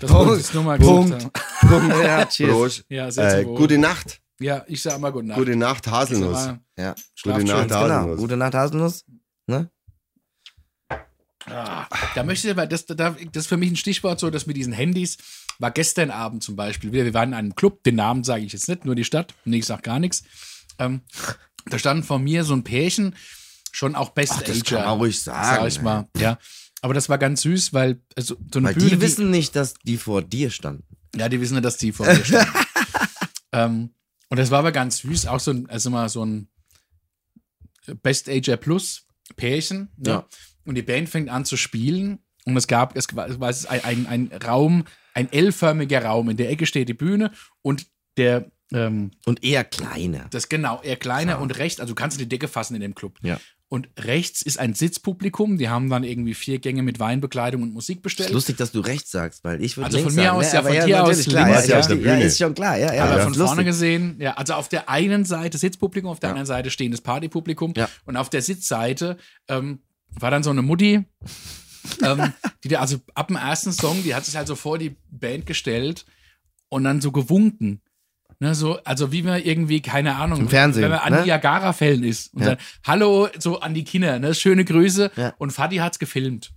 Das Punkt. ich nur mal Punkt. gesagt haben. ja, cheers. Ja, sehr Äh, gute Nacht. Ja, ich sag mal gute Nacht. Gute Nacht, Haselnuss. Ja, Gute. Nacht, genau. Haselnuss. Gute Nacht, Haselnuss. Ne? Ah, da möchte ich aber, das, da, das ist für mich ein Stichwort so, dass mit diesen Handys war gestern Abend zum Beispiel, wir, wir waren in einem Club, den Namen sage ich jetzt nicht, nur die Stadt, nee, ich sag gar nichts. Ähm, da stand vor mir so ein Pärchen, schon auch Best Ach, das Ager, kann man ruhig sagen, Sag ich ey. mal, ja. Aber das war ganz süß, weil also, so eine Weil Bühne, die wissen nicht, dass die vor dir standen. Ja, die wissen ja, dass die vor mir stehen. ähm, und das war aber ganz süß, auch so ein, also mal so ein Best Ager Plus Pärchen. Ne? Ja. Und die Band fängt an zu spielen und es gab, es war, es ein, ein, Raum, ein L-förmiger Raum. In der Ecke steht die Bühne und der, ähm, Und eher kleiner. das genau, eher kleiner und rechts, also du kannst die Decke fassen in dem Club. Ja. Und rechts ist ein Sitzpublikum, die haben dann irgendwie vier Gänge mit Weinbekleidung und Musik Ist bestellt. lustig, dass du rechts sagst, weil ich würde Also von mir sagen, aus, ne? ja, von dir aus klar, links, ja, ja. der ja, ist schon klar, ja, ja. aber ja, von ist vorne gesehen, ja, also auf der einen Seite Sitzpublikum, auf der anderen Seite stehendes Partypublikum Ja. und auf der Sitzseite ähm, war dann so eine Mutti, ähm, die da, also ab dem ersten Song, die hat sich halt so vor die Band gestellt und dann so gewunken. Ne, so, also wie man irgendwie, keine Ahnung, Im Fernsehen, wenn man an ne? Niagara-Fällen ist und Ja. dann, hallo, so an die Kinder, ne, schöne Grüße. Ja. Und Fadi hat's gefilmt.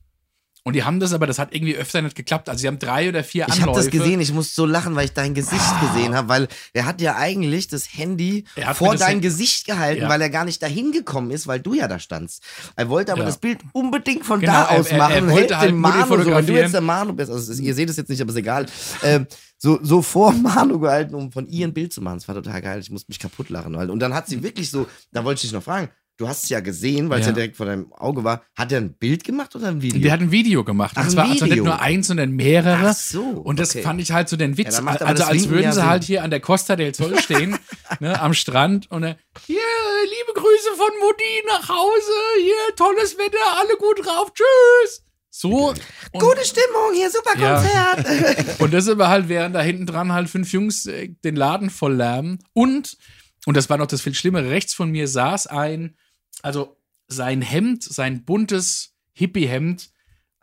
Und die haben das aber, das hat irgendwie öfter nicht geklappt. Also sie haben drei oder vier Ich Anläufe. habe das gesehen, ich muss so lachen, weil ich dein Gesicht gesehen habe, weil er hat ja eigentlich das Handy Er vor dein Hand- Gesicht gehalten, Ja. weil er gar nicht dahin gekommen ist, weil du ja da standst. Er wollte aber Ja. das Bild unbedingt von Genau, da er- aus er- machen, er hält wollte halt den Manu so, wenn du jetzt der Manu bist, also ihr seht es jetzt nicht, aber ist egal, ähm, so, so vor Manu gehalten, um von ihr ein Bild zu machen. Das war total geil, ich musste mich kaputt lachen. Und dann hat sie wirklich so, da wollte ich dich noch fragen, du hast es ja gesehen, weil es ja. Ja. direkt vor deinem Auge war, hat er ein Bild gemacht oder ein Video? Der hat ein Video gemacht. Ach, und ein zwar also nicht nur eins, sondern mehrere. Ach so, Und das okay. fand ich halt so den Witz. Ja, also als würden ja sie Sinn. halt hier an der Costa del Sol stehen, ne, am Strand und dann, hier, liebe Grüße von Mutti nach Hause, hier, tolles Wetter, alle gut drauf, tschüss. So. Und, Gute Stimmung hier, super Ja. Konzert. und das aber halt, während da hinten dran halt fünf Jungs äh, den Laden voll lärmen. Und, und das war noch das viel Schlimmere, rechts von mir saß ein, also sein Hemd, sein buntes Hippie-Hemd,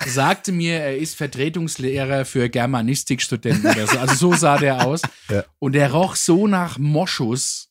sagte mir, er ist Vertretungslehrer für Germanistikstudenten oder so. Also so sah der aus. Ja. Und der roch so nach Moschus.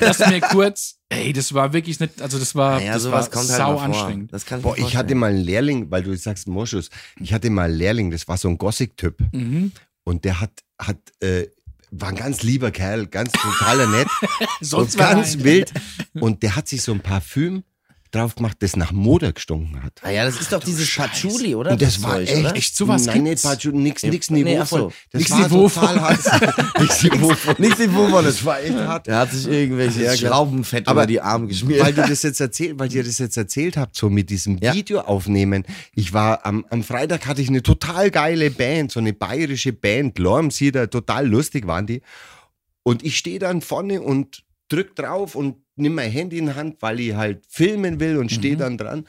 dass mir kurz, ey, das war wirklich nicht, also das war, Naja, das sowas war kommt halt sau vor. anstrengend. Das kann Boah, mir ich hatte mal einen Lehrling, weil du sagst Moschus, ich hatte mal einen Lehrling, das war so ein Gothic-Typ. Mhm. Und der hat, hat äh, war ein ganz lieber Kerl, ganz totaler nett. Sonst und ganz ein- wild. Und der hat sich so ein Parfüm drauf gemacht, das nach Moder gestunken hat. Ah ja, das ist doch dieses. Patchouli, oder? Und das war Zeug, echt, oder? Echt sowas Nein, nicht? Patchouli, nix, nix Nee, niveauvoll. ach so. Das Nix war niveauvoll. total hart. nix niveauvoll. Nichts Niveauvolles. Das war echt hart. Er hat sich irgendwelche Ja, Aber über die Arme geschmiert. Weil du das jetzt erzählt, weil ihr das jetzt erzählt habt, so mit diesem Ja. Video aufnehmen. Ich war am, am Freitag hatte ich eine total geile Band, so eine bayerische Band, Lormsieder, total lustig waren die. Und ich stehe dann vorne und drück drauf und nimm mein Handy in die Hand, weil ich halt filmen will und stehe dann dran.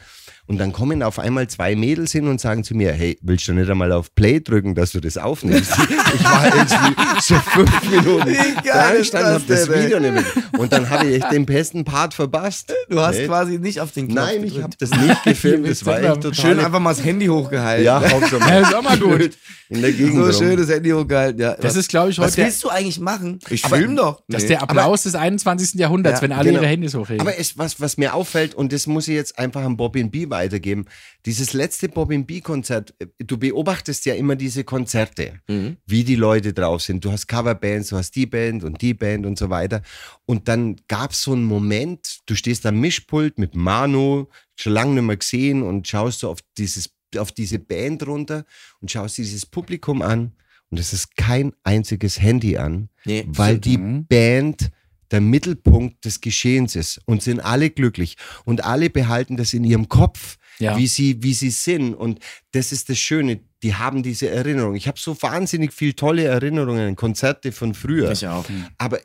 Und dann kommen auf einmal zwei Mädels hin und sagen zu mir, hey, willst du nicht einmal auf Play drücken, dass du das aufnimmst? ich war irgendwie so fünf Minuten da das hab das? Video nicht mit. Und dann habe ich den besten Part verpasst. du hast Nee. quasi nicht auf den Knopf Nein, ich habe das nicht gefilmt. Das war echt total. Schön einfach mal das Handy hochgehalten. Ja, Hauptsache Ja, ist auch mal gut. In der Gegend. So schön das Handy hochgehalten. Ja. Das ist, glaube ich, Was heute der, willst du eigentlich machen? Ich Aber- film doch. das ist der Applaus des 21. Jahrhunderts, Ja, wenn alle genau. ihre Handys hochheben. Aber es, was, was mir auffällt, und das muss ich jetzt einfach an Bobby B weitergeben, dieses letzte Bobby B-Konzert, äh, du beobachtest ja immer diese Konzerte, Mhm. wie die Leute drauf sind. Du hast Coverbands, du hast die Band und die Band und so weiter. Und dann gab es so einen Moment, du stehst am Mischpult mit Manu, schon lange nicht mehr gesehen und schaust so auf, dieses, auf diese Band runter und schaust dieses Publikum an und es ist kein einziges Handy an, Nee, weil die Mhm. Band der Mittelpunkt des Geschehens ist und sind alle glücklich und alle behalten das in ihrem Kopf, Ja. wie sie wie sie sind und das ist das Schöne, die haben diese Erinnerung. Ich habe so wahnsinnig viel tolle Erinnerungen, Konzerte von früher, Ich auch. aber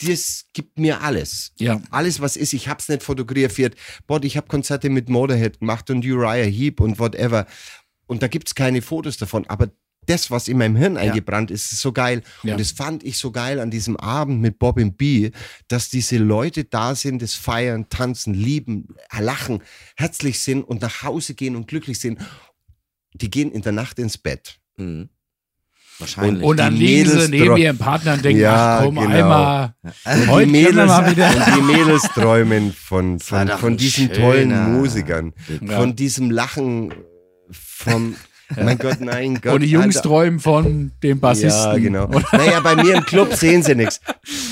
das gibt mir alles. ja. Alles, was ist, ich hab's nicht fotografiert. Boah, ich habe Konzerte mit Motorhead gemacht und Uriah Heep und whatever. Und da gibt's keine Fotos davon. Aber das, was in meinem Hirn eingebrannt ist, ist so geil. Ja. Und das fand ich so geil an diesem Abend mit Bob B, dass diese Leute da sind, das feiern, tanzen, lieben, lachen, herzlich sind und nach Hause gehen und glücklich sind. Die gehen in der Nacht ins Bett. Mhm. Wahrscheinlich. Und dann die liegen Mädels sie neben ihrem Partner und denken, Ja, ach komm, genau. einmal. Und Heute die, Mädels, mal wieder. und die Mädels träumen von, von, von diesen schöner- tollen Musikern, Ja. von diesem Lachen, vom, mein Gott, nein, Gott. Und die Jungs Alter. träumen von dem Bassisten. Ja, genau. Naja, bei mir im Club sehen sie nichts.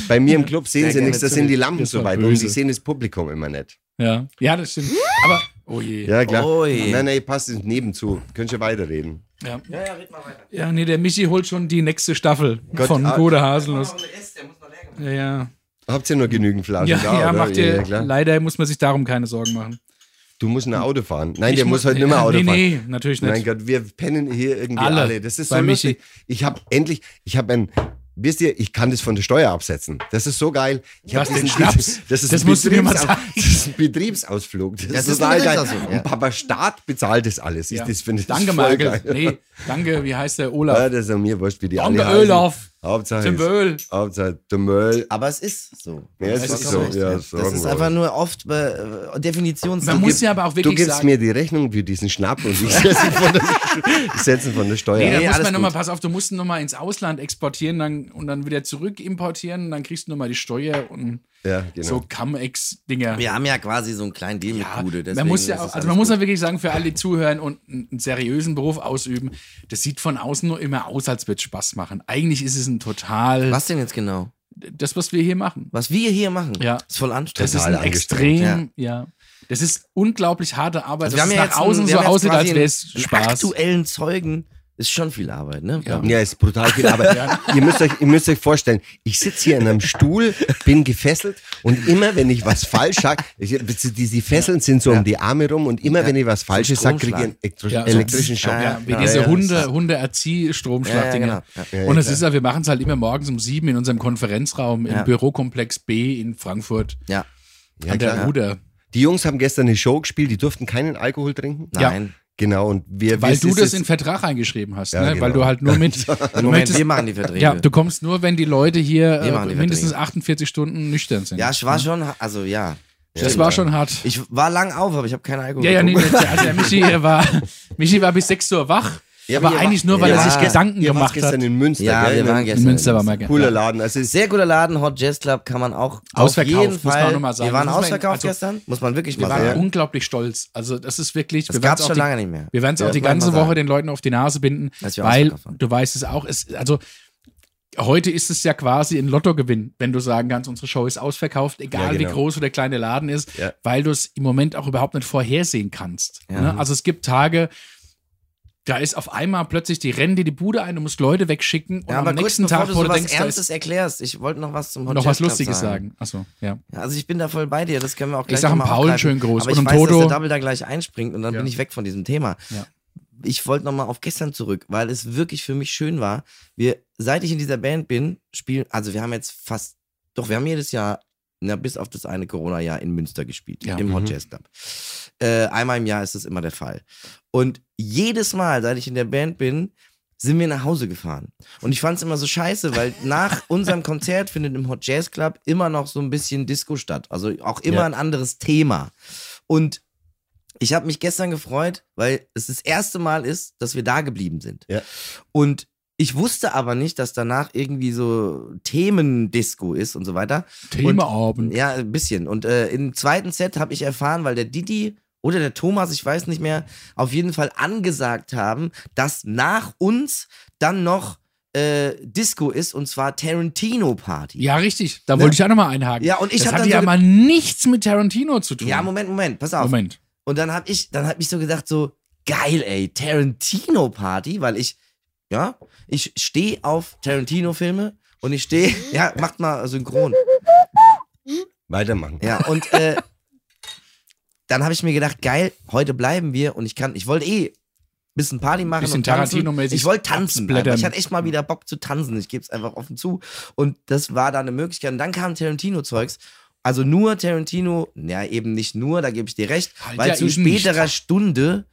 Bei mir im Club sehen Sehr sie nichts, da sind die. Lampen so weit und böse. sie sehen das Publikum immer nicht. Ja, ja das stimmt. Aber, oh je. Ja, klar. Ui. Nein, nein, passt ins Nebenzu. Könnt ihr weiterreden. Ja. Ja, ja, red mal weiter. ja, nee, der Michi holt schon die nächste Staffel Gott, von ah, Gute Haselnuss. der muss noch leer gemacht. Ja, ja. Habt ihr nur genügend Flaschen Ja, da? ja, oder? macht ihr, klar. leider muss man sich darum keine Sorgen machen. Du musst ein Auto fahren. Nein, Ich der muss heute nicht ja, mehr Auto nee, fahren. Nee, natürlich nicht. Mein Gott, wir pennen hier irgendwie Alle. alle. Das ist so lustig. Ich habe endlich, ich habe ein, wisst ihr, ich kann das von der Steuer absetzen. Das ist so geil. Ich hab Was, den Schnaps? Das ist, Das ein musst du mir mal sagen. das ist ein Betriebsausflug. Das, Das ist total geil. Betriebsausflug, ja. Und Papa Staat bezahlt das alles. Ich, Ja. das finde ich Danke, geil. Nee, danke, wie heißt der Ja, Olaf? das ist ja mir wurscht, wie die Danke, alle. Olaf. Hauptsache, Zum Wohl. Hauptsache der Müll. Aber es ist so. Ja, es Du hast ist so, ja, Das ist einfach nur oft äh, Definitionssache. Man muss ja aber auch Du wirklich gibst sagen, mir die Rechnung für diesen Schnapp und ich setze ihn von der, setze von der Steuer. Nee, da Nee, muss man nochmal, pass auf, du musst ihn nochmal ins Ausland exportieren dann, und dann wieder zurück importieren und dann kriegst du nochmal die Steuer und ja, genau. so Cum-Ex-Dinger. Wir haben ja quasi so einen kleinen Deal Ja, mit Bude. man deswegen muss ja auch, also man muss ja wirklich sagen, für alle, die zuhören und einen, einen seriösen Beruf ausüben, das sieht von außen nur immer aus, als würde es Spaß machen. Eigentlich ist es ein total, Was denn jetzt genau? das, was wir hier machen. Was wir hier machen, Ja. ist voll Das anstrengend. ist Total ein extrem, ja. Das ist unglaublich harte Arbeit, Also dass es ja nach außen einen- so haben jetzt aussieht, als wäre es Spaß. aktuellen Zeugen ist schon viel Arbeit, ne? Ja. Ja, ist brutal viel Arbeit. ihr, müsst euch, ihr müsst euch vorstellen, ich sitze hier in einem Stuhl, bin gefesselt und immer, wenn ich was falsch sage, diese Fesseln sind so Ja. um die Arme rum und immer, wenn ich was Falsches sage, kriege ich einen elektro Ja, so- elektrischen Schock. Ja, Ja, wie Ja, diese ja, Hunde, ja. Hunde-Erzieh-Stromschlag-Dinger. Ja, ja, genau. Ja. Ja, Und es ist ja, wir machen es halt immer morgens um sieben in unserem Konferenzraum im Ja. Bürokomplex B in Frankfurt Ja. Ja, an der klar. Ruder. Die Jungs haben gestern eine Show gespielt, die durften keinen Alkohol trinken. Ja. Nein. Genau, und wir Weil du das in den Vertrag reingeschrieben hast, Ja, ne? genau. weil du halt nur mit. Moment, möchtest- wir machen die Verträge. ja, du kommst nur, wenn die Leute hier äh, die mindestens Verträge. 48 Stunden nüchtern sind. ja, ich war schon, also ja. das war schon hart. Ich war lang auf, aber ich habe keine Alkohol Ja, ja, nee, nee, also der Michi war, Michi war bis 6 Uhr wach, Ja, aber eigentlich war- nur, weil Ja. er sich Gedanken gemacht gestern hat. in Münster, Ja, gell? wir waren In- gestern In Münster war mal Cooler Laden. Also es ist Sehr guter Laden, Hot Jazz Club kann man auch Ausverkauft, auf jeden muss man Fall. auch noch mal sagen. Wir waren muss man- ausverkauft also, gestern, muss man wirklich Wir mal waren sagen. unglaublich stolz. Also das ist wirklich, Das wir gab auch schon die- lange nicht mehr. Wir werden es auch Ja, die muss man ganze Woche den Leuten auf die Nase binden, wir weil waren. du weißt es auch, es, also heute ist es ja quasi ein Lottogewinn, wenn du sagen kannst, unsere Show ist ausverkauft, egal Ja, wie genau. groß oder der kleine Laden ist, Ja. weil du es im Moment auch überhaupt nicht vorhersehen kannst. Ja. Ne? Also es gibt Tage, da ist auf einmal plötzlich die rennen dir die Bude ein, du musst Leute wegschicken und Ja, aber am kurz nächsten bevor Tag, du so du was denkst, Ernstes erklärst, ich wollte noch was zum Hot noch was Lustiges sagen. Achso, ja. Ja, Also ich bin da voll bei dir, das können wir auch gleich sag dem noch mal Paul schönen Gruß Aber und ich dem weiß, Toto. dass der Double da gleich einspringt und dann Ja. bin ich weg von diesem Thema. Ja. Ich wollte noch mal auf gestern zurück, weil es wirklich für mich schön war. Wir, seit ich in dieser Band bin, spielen, also wir haben jetzt fast, doch wir haben jedes Jahr, na, bis auf das eine Corona-Jahr in Münster gespielt, Ja. im Hot Mhm. Jazz Club. Äh, einmal im Jahr ist das immer der Fall. Und jedes Mal, seit ich in der Band bin, sind wir nach Hause gefahren. Und ich fand es immer so scheiße, weil nach unserem Konzert findet im Hot Jazz Club immer noch so ein bisschen Disco statt. Also auch immer Ja. ein anderes Thema. Und ich habe mich gestern gefreut, weil es das erste Mal ist, dass wir da geblieben sind. Ja. Und ich wusste aber nicht, dass danach irgendwie so Themendisco ist und so weiter. Themaabend. Ja, ein bisschen. Und äh, im zweiten Set habe ich erfahren, weil der Didi oder der Thomas, ich weiß nicht mehr, auf jeden Fall angesagt haben, dass nach uns dann noch äh, Disco ist und zwar Tarantino Party. Ja, richtig. Da wollte ich auch nochmal einhaken. Ja, und ich das hab hat ja so- mal nichts mit Tarantino zu tun. Ja, Moment, Moment, pass auf. Moment. Und dann hab ich, dann hab ich so gedacht, so, geil, ey, Tarantino-Party, weil ich, ja, ich stehe auf Tarantino-Filme und ich stehe, ja, macht mal synchron. weitermachen. Ja, und äh, dann habe ich mir gedacht, geil, heute bleiben wir und ich kann, ich wollte eh bisschen Party machen Bisschen und tanzen. Tarantino-mäßig Ich wollte tanzen. Ich hatte echt mal wieder Bock zu tanzen. Ich gebe es einfach offen zu. Und das war da eine Möglichkeit. Und dann kam Tarantino-Zeugs. Also nur Tarantino, ja eben nicht nur, da gebe ich dir recht, Halt weil ja zu späterer nicht. Stunde,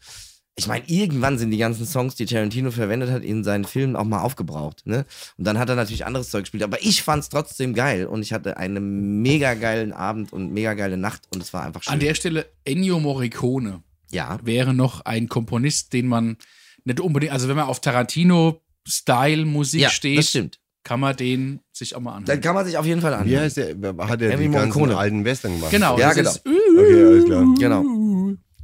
ich meine, irgendwann sind die ganzen Songs, die Tarantino verwendet hat, in seinen Filmen auch mal aufgebraucht. Ne? Und dann hat er natürlich anderes Zeug gespielt. Aber ich fand es trotzdem geil und ich hatte einen mega geilen Abend und mega geile Nacht und es war einfach schön. An der Stelle Ennio Morricone ja. wäre noch ein Komponist, den man nicht unbedingt, also wenn man auf Tarantino-Style-Musik ja, das steht, stimmt. kann man den sich auch mal anhören. Dann kann man sich auf jeden Fall Wie anhören. heißt der? Hat er die ganzen alten Western gemacht? Genau, Ja, das genau. ist Okay, alles klar. Genau.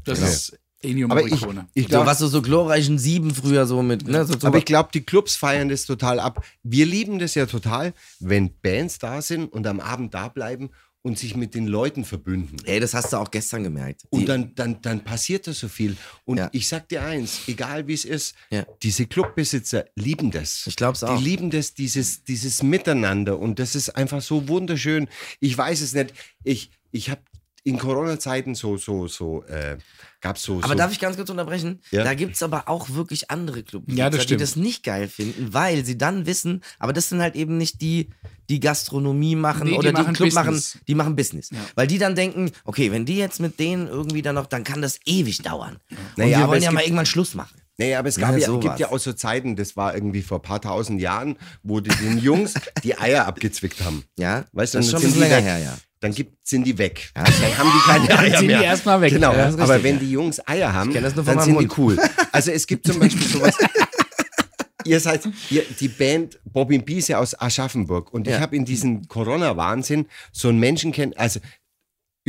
das Genau. ist Ennio Aber ich, ich So, glaube, was so, so glorreichen Sieben früher so mit, ne, so, so aber ich glaube, die Clubs feiern das total ab. Wir lieben das ja total, wenn Bands da sind und am Abend da bleiben und sich mit den Leuten verbünden. Ey, das hast du auch gestern gemerkt. Die- Und dann, dann, dann passiert da so viel. Und Ja. ich sag dir eins, egal wie es ist, Ja. diese Clubbesitzer lieben das. Ich glaub's auch. Die lieben das, dieses, dieses Miteinander. Und das ist einfach so wunderschön. Ich weiß es nicht. Ich, ich habe in Corona-Zeiten so, so, so, äh, gab's so. Aber so darf ich ganz kurz unterbrechen? Ja. Da gibt es aber auch wirklich andere Clubs, Ja, die das nicht geil finden, weil sie dann wissen, aber das sind halt eben nicht die, die Gastronomie machen Nee, die oder die, machen Club machen, Business. die machen Business. Weil die dann denken, okay, wenn die jetzt mit denen irgendwie dann noch, dann kann das ewig dauern. Und Naja, wir aber wollen ja mal irgendwann Schluss machen. Nee, aber es Ja, gab ja, sowas. gibt ja auch so Zeiten, das war irgendwie vor ein paar tausend Jahren, wo die den Jungs die Eier abgezwickt haben. Ja, Weißt du, das ist schon ein bisschen die länger her, ja. Dann gibt, sind die weg. Dann haben die keine Eier sind die mehr. erstmal weg. Genau, Ja, aber wenn ja. die Jungs Eier haben, dann sind die cool. Also es gibt zum Beispiel sowas. ihr seid, ihr, die Band Bobby B ist ja aus Aschaffenburg und ich Ja. habe in diesem Corona-Wahnsinn so einen Menschen kennen, also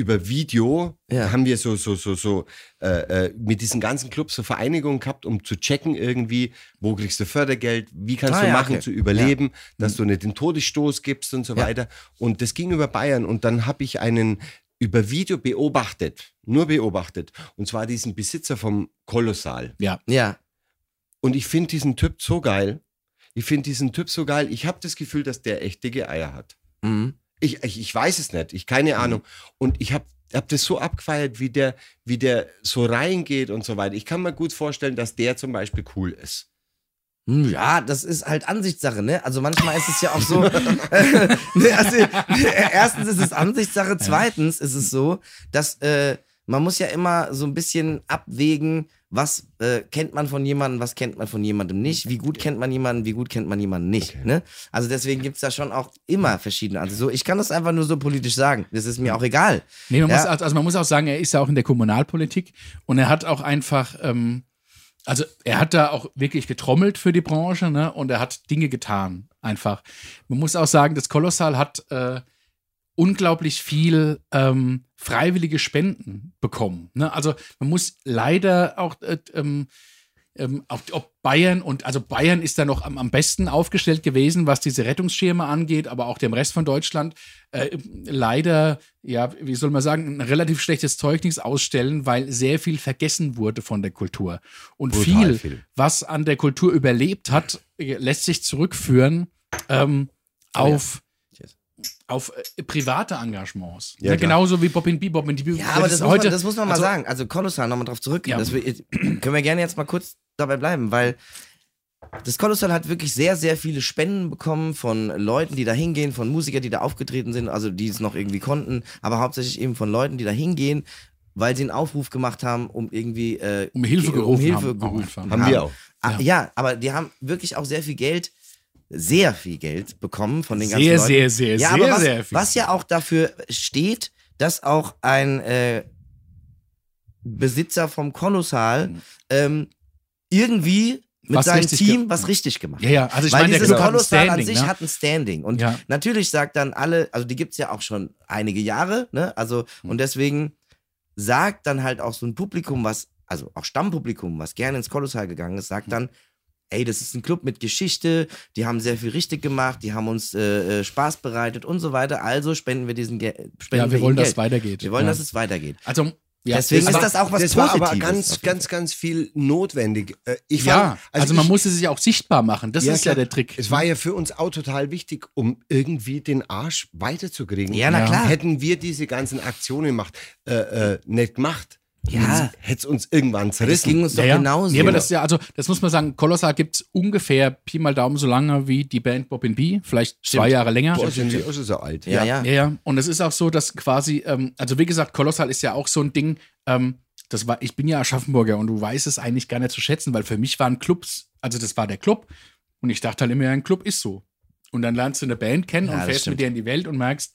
über Video Ja. haben wir so, so, so, so äh, äh, mit diesen ganzen Clubs so Vereinigungen gehabt, um zu checken irgendwie, wo kriegst du Fördergeld, wie kannst Ah, du ja, machen okay. zu überleben, dass du nicht den Todesstoß gibst und so Ja. weiter. Und das ging über Bayern und dann habe ich einen über Video beobachtet, nur beobachtet, und zwar diesen Besitzer vom Kolossal. Ja. Ja, Und ich finde diesen Typ so geil. Ich finde diesen Typ so geil. Ich habe das Gefühl, dass der echt dicke Eier hat. mhm. Ich, ich, ich weiß es nicht, ich keine Ahnung. Und ich habe hab das so abgefeiert, wie der, wie der so reingeht und so weiter. Ich kann mir gut vorstellen, dass der zum Beispiel cool ist. Hm, Ja, das ist halt Ansichtssache, ne? Also manchmal ist es ja auch so. ne, also, erstens ist es Ansichtssache, zweitens ist es so, dass äh, man muss ja immer so ein bisschen abwägen, was äh, kennt man von jemandem, was kennt man von jemandem nicht, wie gut kennt man jemanden, wie gut kennt man jemanden nicht. Ne? Also deswegen gibt es da schon auch immer verschiedene. Also so, ich kann das einfach nur so politisch sagen. Das ist mir auch egal. Nee, man Ja. muss, also also man muss auch sagen, er ist ja auch in der Kommunalpolitik und er hat auch einfach, ähm, also er hat da auch wirklich getrommelt für die Branche ne? und er hat Dinge getan, einfach. Man muss auch sagen, das Kolossal hat äh, unglaublich viel ähm, freiwillige Spenden bekommen. Ne? Also man muss leider auch äh, ähm, ähm, auch, ob Bayern und also Bayern ist da noch am, am besten aufgestellt gewesen, was diese Rettungsschirme angeht, aber auch dem Rest von Deutschland äh, leider, ja, wie soll man sagen, ein relativ schlechtes Zeugnis ausstellen, weil sehr viel vergessen wurde von der Kultur. Und viel, viel. was an der Kultur überlebt hat, lässt sich zurückführen ähm, Oh ja. Auf, äh, private Engagements. Ja, ne, klar. genauso wie Bobbin B. Bobbin B. Ja, aber das, muss man, das muss man mal also, sagen. Also Kolossal, nochmal drauf zurück. Ja. Das wir, können wir gerne jetzt mal kurz dabei bleiben, weil das Kolossal hat wirklich sehr, sehr viele Spenden bekommen von Leuten, die da hingehen, von Musikern, die da aufgetreten sind, also die es noch irgendwie konnten, aber hauptsächlich eben von Leuten, die da hingehen, weil sie einen Aufruf gemacht haben, um irgendwie äh, Um Hilfe gerufen um Hilfe haben, gerufen einfach. Haben wir auch. Ah, ja. aber die haben wirklich auch sehr viel Geld, sehr viel Geld bekommen von den ganzen Sehr, Leuten. sehr, sehr, ja, sehr, was, sehr viel. was ja auch dafür steht, dass auch ein äh, Besitzer vom Kolossal ähm, irgendwie mit Was seinem Team was richtig gemacht Ja, hat. ja, also ich Weil meine, der dieses ein Kolossal an Standing, sich ne? hat ein Standing. Und Ja. natürlich sagt dann alle, also die gibt es ja auch schon einige Jahre, ne? Also, Hm. und deswegen sagt dann halt auch so ein Publikum, was, also auch Stammpublikum, was gerne ins Kolossal gegangen ist, sagt dann, ey, das ist ein Club mit Geschichte, die haben sehr viel richtig gemacht, die haben uns äh, äh, Spaß bereitet und so weiter, also spenden wir diesen Ge spenden Ja, wir wollen, ihnen dass Geld. es weitergeht. Wir wollen, ja. dass es weitergeht. Also, ja, Deswegen aber- ist das auch was das war Positives. aber auf ganz, ganz, ganz viel notwendig. Äh, Ich Ja, fand- also, man ich- muss es sich auch sichtbar machen. Das ist ja klar. der Trick. Es war ja für uns auch total wichtig, um irgendwie den Arsch weiterzukriegen. Ja, na Ja. klar. Hätten wir diese ganzen Aktionen gemacht, äh, äh, nicht gemacht, Ja. hätte es uns irgendwann Das zerrissen. ging uns doch ja, ja. genauso. Nee, aber das ist ja, also, das muss man sagen, Kolossal gibt es ungefähr Pi mal Daumen so lange wie die Band Bobbin B, vielleicht zwei Jahre länger. Boah, sind die auch schon so alt. ja, ja. Ja, ja. Und es ist auch so, dass quasi, ähm, also wie gesagt, Kolossal ist ja auch so ein Ding, ähm, das war, ich bin ja Aschaffenburger und du weißt es eigentlich gar nicht zu schätzen, weil für mich waren Clubs, also das war der Club und ich dachte halt immer, ja, ein Club ist so. Und dann lernst du eine Band kennen Ja, und das fährst stimmt. mit der in die Welt und merkst,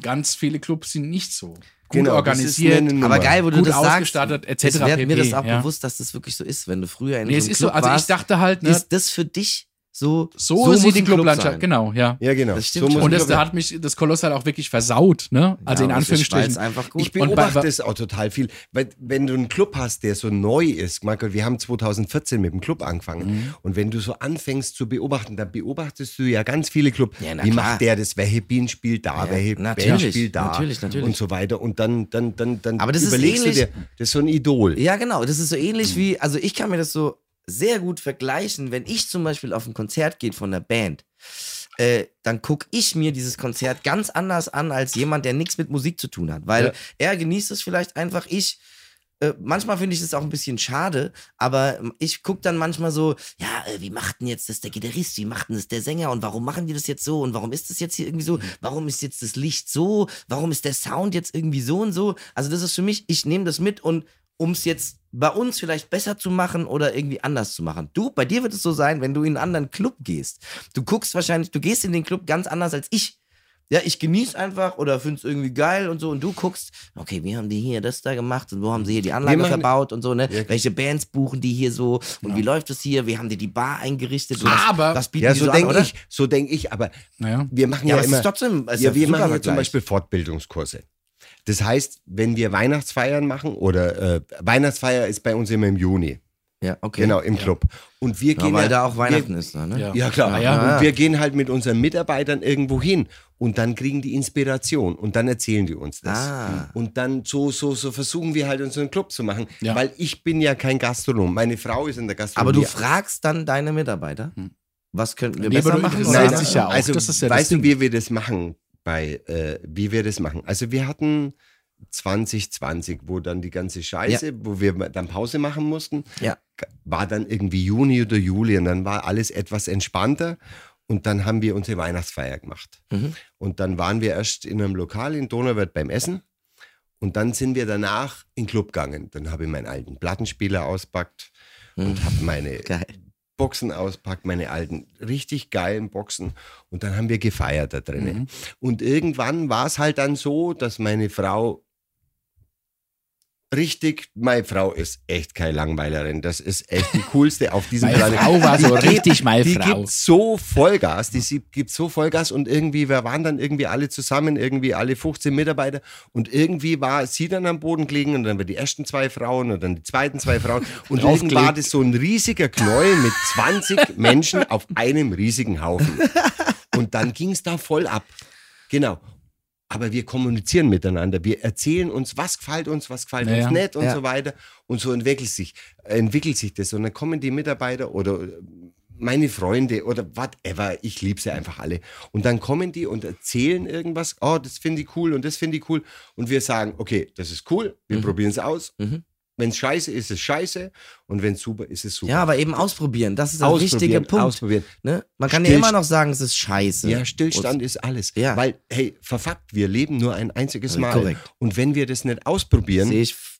ganz viele Clubs sind nicht so. Gut Genau, ist organisiert. Aber geil, wo du gut das sagst. ausgestattet, etc. Es wird mir das auch ja. bewusst, dass das wirklich so ist, wenn du früher in Nee, so es einem ist so, Club also ich warst, dachte halt, ne, ist das für dich so, So, muss sieht die Club Clublandschaft, sein. genau, ja. Ja, genau. Das ein Und das Club hat mich das Kolossal auch wirklich versaut, ne? Also Ja, in es ist Anführungsstrichen. einfach gut. Ich Und beobachte das auch total viel. Weil, wenn du einen Club hast, der so neu ist, Michael, wir haben 2014 mit dem Club angefangen. Mhm. Und wenn du so anfängst zu beobachten, dann beobachtest du ja ganz viele Clubs. Ja, na Wie klar. macht der das? Welche Bienen spielt da? Ja, welche Band natürlich, spielt da? natürlich, natürlich. Und so weiter. Und dann, dann, dann, dann Aber das ist überlegst ähnlich- du dir, das ist so ein Idol. Ja, genau. Das ist so ähnlich wie, also ich kann mir das so sehr gut vergleichen, wenn ich zum Beispiel auf ein Konzert gehe von einer Band. Äh, dann gucke ich mir dieses Konzert ganz anders an als jemand, der nichts mit Musik zu tun hat. Weil Ja. er genießt es vielleicht einfach, ich. Äh, manchmal finde ich es auch ein bisschen schade, aber ich gucke dann manchmal so, ja, äh, wie macht denn jetzt das der Gitarrist, wie macht denn das der Sänger und warum machen die das jetzt so und warum ist das jetzt hier irgendwie so, warum ist jetzt das Licht so, warum ist der Sound jetzt irgendwie so und so. Also das ist für mich, ich nehme das mit und um es jetzt bei uns vielleicht besser zu machen oder irgendwie anders zu machen. Du, bei dir wird es so sein, wenn du in einen anderen Club gehst. Du guckst wahrscheinlich, du gehst in den Club ganz anders als ich. Ja, ich genieße einfach oder finde es irgendwie geil und so und du guckst, okay, wie haben die hier das da gemacht und wo haben sie hier die Anlage machen- verbaut und so, ne? Ja. Welche Bands buchen die hier so und wie läuft es hier? Wie haben die die Bar eingerichtet? Und Aber- was, was bieten Ja, die so so denke ich, so denke ich, aber Naja. wir machen Ja, ja, aber es immer. ist trotzdem, es ja, wir machen ja zum. Beispiel Fortbildungskurse. Das heißt, wenn wir Weihnachtsfeiern machen oder äh, Weihnachtsfeier ist bei uns immer im Juni, Ja, okay. genau im Club. Und wir Ja, gehen weil ja, da auch wir, Weihnachten ist, da, ne? Ja. Ja, klar. Ja, ja. Und wir gehen halt mit unseren Mitarbeitern irgendwo hin und dann kriegen die Inspiration und dann erzählen die uns das. Ah. Und dann so, so, so versuchen wir halt unseren Club zu machen. Ja. Weil ich bin ja kein Gastronom. Meine Frau ist in der Aber Gastronomie. du fragst dann deine Mitarbeiter, was könnten wir Nee, aber besser du- machen? das setzt was? sich ja auch. Also, Das ist ja das weißt du, Ding. wie wir das machen? Bei, äh, wie wir das machen? Also, wir hatten 2020, wo dann die ganze Scheiße, wo wir dann Pause machen mussten, Ja. war dann irgendwie Juni oder Juli und dann war alles etwas entspannter und dann haben wir unsere Weihnachtsfeier gemacht. Mhm. Und dann waren wir erst in einem Lokal in Donauwörth beim Essen und dann sind wir danach in den Club gegangen. Dann habe ich meinen alten Plattenspieler auspackt und habe meine Geil. Boxen auspackt, meine alten richtig geilen Boxen. Und dann haben wir gefeiert da drinnen. Mhm. Und irgendwann war es halt dann so, dass meine Frau richtig, meine Frau ist echt keine Langweilerin. Das ist echt die coolste auf diesem Meine Planeten. Frau war so Die gibt- richtig meine Die Frau. gibt so Vollgas, die sie- gibt so Vollgas und irgendwie, wir waren dann irgendwie alle zusammen, irgendwie alle 15 Mitarbeiter und irgendwie war sie dann am Boden gelegen und dann waren die ersten zwei Frauen und dann die zweiten zwei Frauen und irgendwie Draufgelegt. war das so ein riesiger Knäuel mit 20 Menschen auf einem riesigen Haufen. Und dann ging es da voll ab. Genau. Aber wir kommunizieren miteinander. Wir erzählen uns, was gefällt uns, was gefällt Ja, uns nicht und Ja. so weiter. Und so entwickelt sich, entwickelt sich das. Und dann kommen die Mitarbeiter oder meine Freunde oder whatever. Ich liebe sie einfach alle. Und dann kommen die und erzählen irgendwas. Oh, das finde ich cool und das finde ich cool. Und wir sagen, okay, das ist cool. Wir probieren es aus. Mhm. Wenn es scheiße ist, ist es scheiße. Und wenn es super ist, ist es super. Ja, aber eben ausprobieren. Das ist der wichtige Punkt. Ausprobieren. Ne? Man kann ja Stillst- immer noch sagen, es ist scheiße. Ja, Stillstand ist alles. Ja. Weil, hey, verfuckt, wir leben nur ein einziges Ja, Mal. korrekt. Und wenn wir das nicht ausprobieren,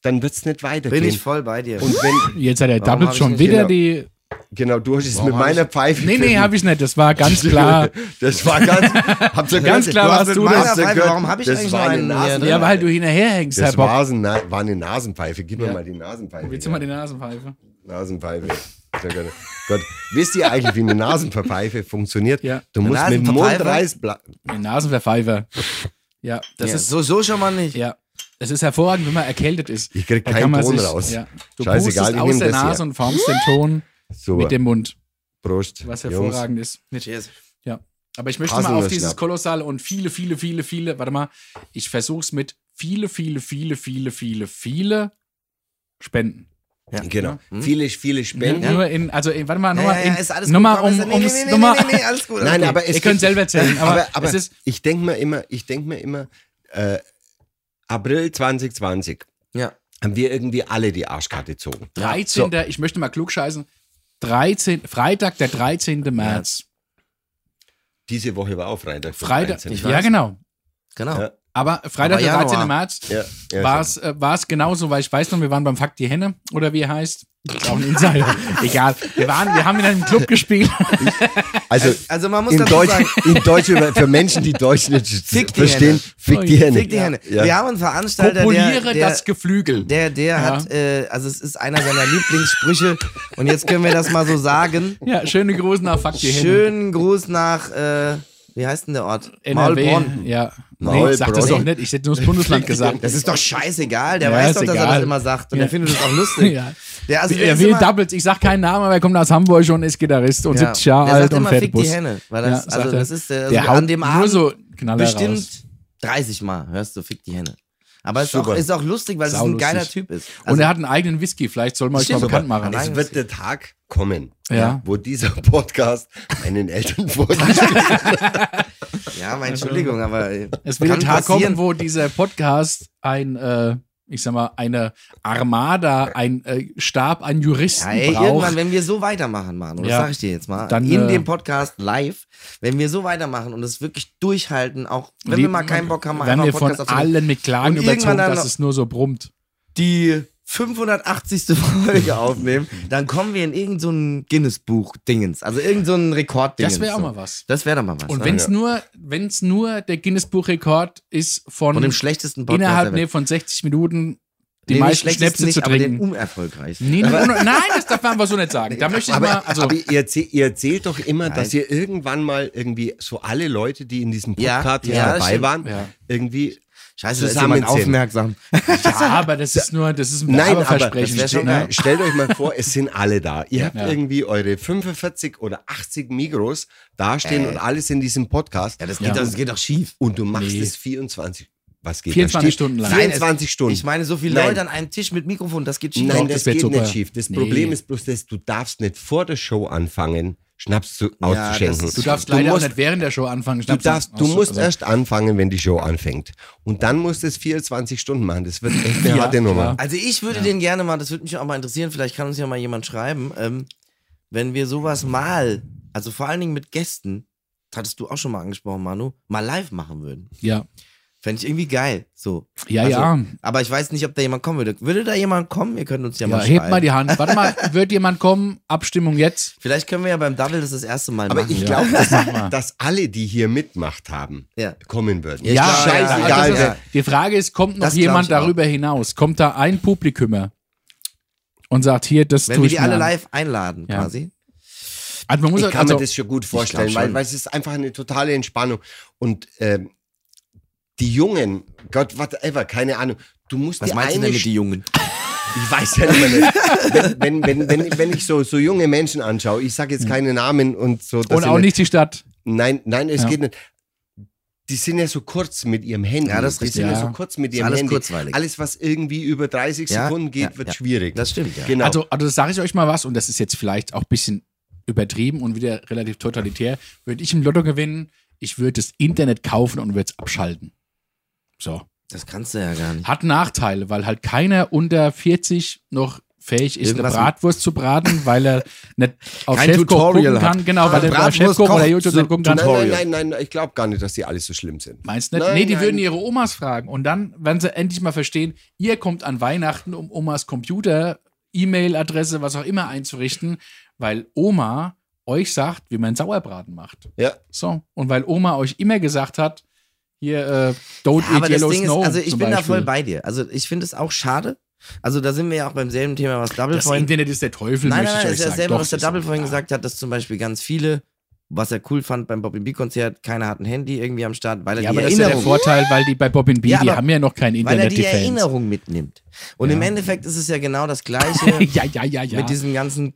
dann wird es nicht weitergehen. bin ich voll bei dir. Und wenn, Jetzt hat er ich schon wieder genau- die. Genau, du hast es Warum mit meiner Pfeife. Nee, nee, habe ich nicht. Das war ganz klar. Das war ganz, habt ihr Ganz klar Du warst hast du mit das. meiner Hast du Pfeife, gehört? Warum hab ich das eigentlich war eine Nasen? Ja, weil du hinterherhängst, Herr Das Bock. war, ein- war eine Nasenpfeife. Gib mir Ja. mal die Nasenpfeife. Willst du mal die Nasenpfeife? Nasenpfeife. Sehr gerne. Gott, wisst ihr eigentlich, wie eine Nasenpfeife funktioniert? Ja. Du Eine musst mit dem Mund reißen. Die Nasenverpfeifer. Ja, das ja, ist. so, so schon mal nicht. Ja. Es ist hervorragend, wenn man erkältet ist. Ich krieg keinen Ton sich- raus. Ja. Du Scheißegal, pustest ich aus der das hier. Nase und formst den Ton Super. mit dem Mund, Prost. was Jungs. hervorragend ist. Cheers. Ja. Aber ich möchte mal auf dieses Schnapp. Kolossale und viele, viele, viele, viele, warte mal, ich versuch's mit viele, viele, viele, viele, viele, viele Spenden. Ja. Genau. Hm? Viele, viele Spenden. Nur in, also in, warte mal, Ja, nochmal, ja, ja, ist alles nur gut. mal komm, um, nee, nee, nee, nee, nee, nee, alles gut. Nein, gut. aber es ihr könnt selber erzählen, aber, aber, aber es ist, ich denke mir immer, ich denke mir immer, äh, April 2020 Ja. haben wir irgendwie alle die Arschkarte gezogen. 13. Ich möchte mal klugscheißen. 13, Freitag, der 13. März. Diese Woche war auch Freitag. Freitag, 13.. ich ja weiß. genau. Genau. Ja. Aber Freitag, Aber der 13. Januar. März Ja, ja, war es äh, war's genauso, weil ich weiß noch, wir waren beim Fakt die Henne oder wie er heißt. Das ist auch ein Insider. Egal. Wir, waren, wir haben in einem Club gespielt. Also, Also man muss in Deutsch, sagen, in Deutsch für Menschen, die Deutsch nicht Fick die verstehen, Henne. fick die Henne. fick die Hände. Ja. Wir haben einen Veranstalter, Populiere der, der, das Geflügel. der, der Ja. hat, äh, also es ist einer seiner Lieblingssprüche und jetzt können wir das mal so sagen. ja, schöne Gruß nach Fuck die Hände. Schönen Gruß nach, äh, wie heißt denn der Ort? NRW. Maulbronn. Ja. Nee, Maulbronn. sag das doch nicht. Ich hätte nur das Bundesland gesagt. Das ist doch scheißegal, der Ja, weiß doch, dass er egal. das immer sagt und Ja. er findet es auch lustig. Ja. Der, also, der er ist will Doubles. Ich sag keinen Namen, aber er kommt aus Hamburg und ist Gitarrist und ja, 70 Jahre der alt sagt und immer, fährt fick Bus. die Henne. Weil das, Ja, also, er. das ist, äh, also Der an dem Abend so bestimmt raus. 30 Mal hörst du fick die Henne. Aber es ist auch, ist auch lustig, weil es ein geiler Typ ist. und Also, er hat einen eigenen Whisky. Vielleicht soll man euch mal bekannt machen. Es wird der Tag kommen, Ja. wo dieser Podcast meinen Eltern vorliegt. Ja, meine Entschuldigung, aber äh, Es wird kann Tag passieren. kommen, wo dieser Podcast ein, äh, ich sag mal, eine Armada, ein äh, Stab an Juristen Ja, ey, braucht. irgendwann, wenn wir so weitermachen, Manu, das Ja. sag ich dir jetzt mal, Dann, in äh, dem Podcast live, wenn wir so weitermachen und es wirklich durchhalten, auch wenn wir mal keinen Bock haben, einfach wir von Podcast allen mit Klagen überzogen, dass es nur so brummt. die 580. Folge aufnehmen, dann kommen wir in irgendein so ein Guinness-Buch-Dingens, also irgendein so ein Rekord-Dingens. Das wäre auch so. mal was. Das wäre doch mal was. Und wenn es nur, wenn's nur der Guinness-Buch-Rekord ist von Von dem schlechtesten Podcast innerhalb nee, von 60 Minuten die Nee, meisten Schnäpse nicht, zu aber den trinken. unerfolgreichsten. Nee, nee, nein, das darf man einfach so nicht sagen. Da möchte ich Aber, mal, also aber ihr, erzählt, ihr erzählt doch immer, Nein. dass ihr irgendwann mal irgendwie so alle Leute, die in diesem Ja, Podcast hier ja, das dabei waren, Ja. irgendwie Scheiße, da ist zusammen aufmerksam. ja, aber das ist nur, das ist ein Nein, aber Werbeversprechen. das wär schon ne? stellt euch mal vor, es sind alle da. Ihr habt Ja. irgendwie eure 45 oder 80 Migros dastehen Äh. und alles in diesem Podcast. Ja, das geht, Ja. Doch, das geht doch schief. und du machst Nee. es 24. Was geht 24 da? Steht Stunden lang. 24 Stunden. Ich meine, so viele Nein. Leute an einem Tisch mit Mikrofon, das geht schief. Nein, das, das geht super. nicht schief. Das Nee. Problem ist bloß, dass du darfst nicht vor der Show anfangen, Schnaps zu, das auszuschenken. ist- Du darfst leider musst, auch nicht während der Show anfangen. Du, Schnaps darfst, du musst also- erst anfangen, wenn die Show anfängt. Und dann musst du es 24 Stunden machen. Das wird echt eine Ja, harte Nummer. klar. Also ich würde den gerne mal, das würde mich auch mal interessieren, vielleicht kann uns ja mal jemand schreiben, ähm, wenn wir sowas mal, also vor allen Dingen mit Gästen, das hattest du auch schon mal angesprochen, Manu, mal live machen würden. Ja, Fände ich irgendwie geil. So. ja, Also, ja. Aber ich weiß nicht, ob da jemand kommen würde. Würde da jemand kommen? Ihr könnt uns ja, ja mal hebt schreiben. mal die Hand. Warte mal, wird jemand kommen? Abstimmung jetzt? Vielleicht können wir ja beim Double das das erste Mal Aber machen. ich Ja. glaube, dass, dass alle, die hier mitmacht haben, Ja. kommen würden. Ja, klar, scheißegal. ja, also ja. Die Frage ist, kommt noch Das jemand ich auch. darüber hinaus? Kommt da ein Publikummer und sagt, hier, das Wenn tue wir ich die alle an. live einladen, Ja. quasi. Also man muss Ich halt- kann also, mir das schon gut vorstellen, glaub weil, schon. weil es ist einfach eine totale Entspannung. Und ähm, die Jungen, Gott, whatever, keine Ahnung. Du musst Was dir meinst du denn mit die Jungen? Ich weiß ja nicht mehr. Nicht. Wenn, wenn, wenn, wenn, wenn ich so, so junge Menschen anschaue, ich sage jetzt keine Namen und so. und auch nicht die Stadt. Nein, nein, es Ja. geht nicht. Die sind ja so kurz mit ihrem Handy. Ja, das ist die richtig. sind ja. Ja. so kurz mit ihrem alles Handy. kurzweilig. Alles, was irgendwie über 30 Ja, Sekunden geht, ja, wird ja. schwierig. Das stimmt, ja. Genau. Also, also sage ich euch mal was, und das ist jetzt vielleicht auch ein bisschen übertrieben und wieder relativ totalitär. Würde ich im Lotto gewinnen, ich würde das Internet kaufen und würde es abschalten. So. Das kannst du ja gar nicht. Hat Nachteile, weil halt keiner unter 40 noch fähig ist, Irgendwas eine Bratwurst zu braten, weil er nicht auf Kein Chefkoch Tutorial gucken kann. hat. Genau, weil er bei Chefkoch oder YouTube so nicht gucken kann. nein, Tutorial. nein, nein, nein, ich glaube gar nicht, dass die alle so schlimm sind. Meinst du nicht? Nein, nee, die nein. würden ihre Omas fragen. Und dann werden sie endlich mal verstehen, ihr kommt an Weihnachten, um Omas Computer, E-Mail-Adresse, was auch immer einzurichten, weil Oma euch sagt, wie man Sauerbraten macht. Ja. So. Und weil Oma euch immer gesagt hat, hier, äh, don't Ja, eat aber das yellow Ding ist, snow. also ich bin da Beispiel. voll bei dir. Also ich finde es auch schade. Also da sind wir ja auch beim selben Thema, was Double Das vorhin. Internet ist der Teufel, Nein, möchte nein, nein, ist Doch, was der Double vorhin gesagt hat, dass zum Beispiel ganz viele, was er cool fand beim Bobby B Konzert, keiner hat ein Handy irgendwie am Start, weil er Ja, die aber das ist ja der Erinnerung, Vorteil, weil die bei Bobbin B, Ja, die haben ja noch kein weil er Internet, die Fans. Erinnerung mitnimmt. Und im Ja. Endeffekt ist es ja genau das Gleiche ja, ja, ja, ja. mit diesem ganzen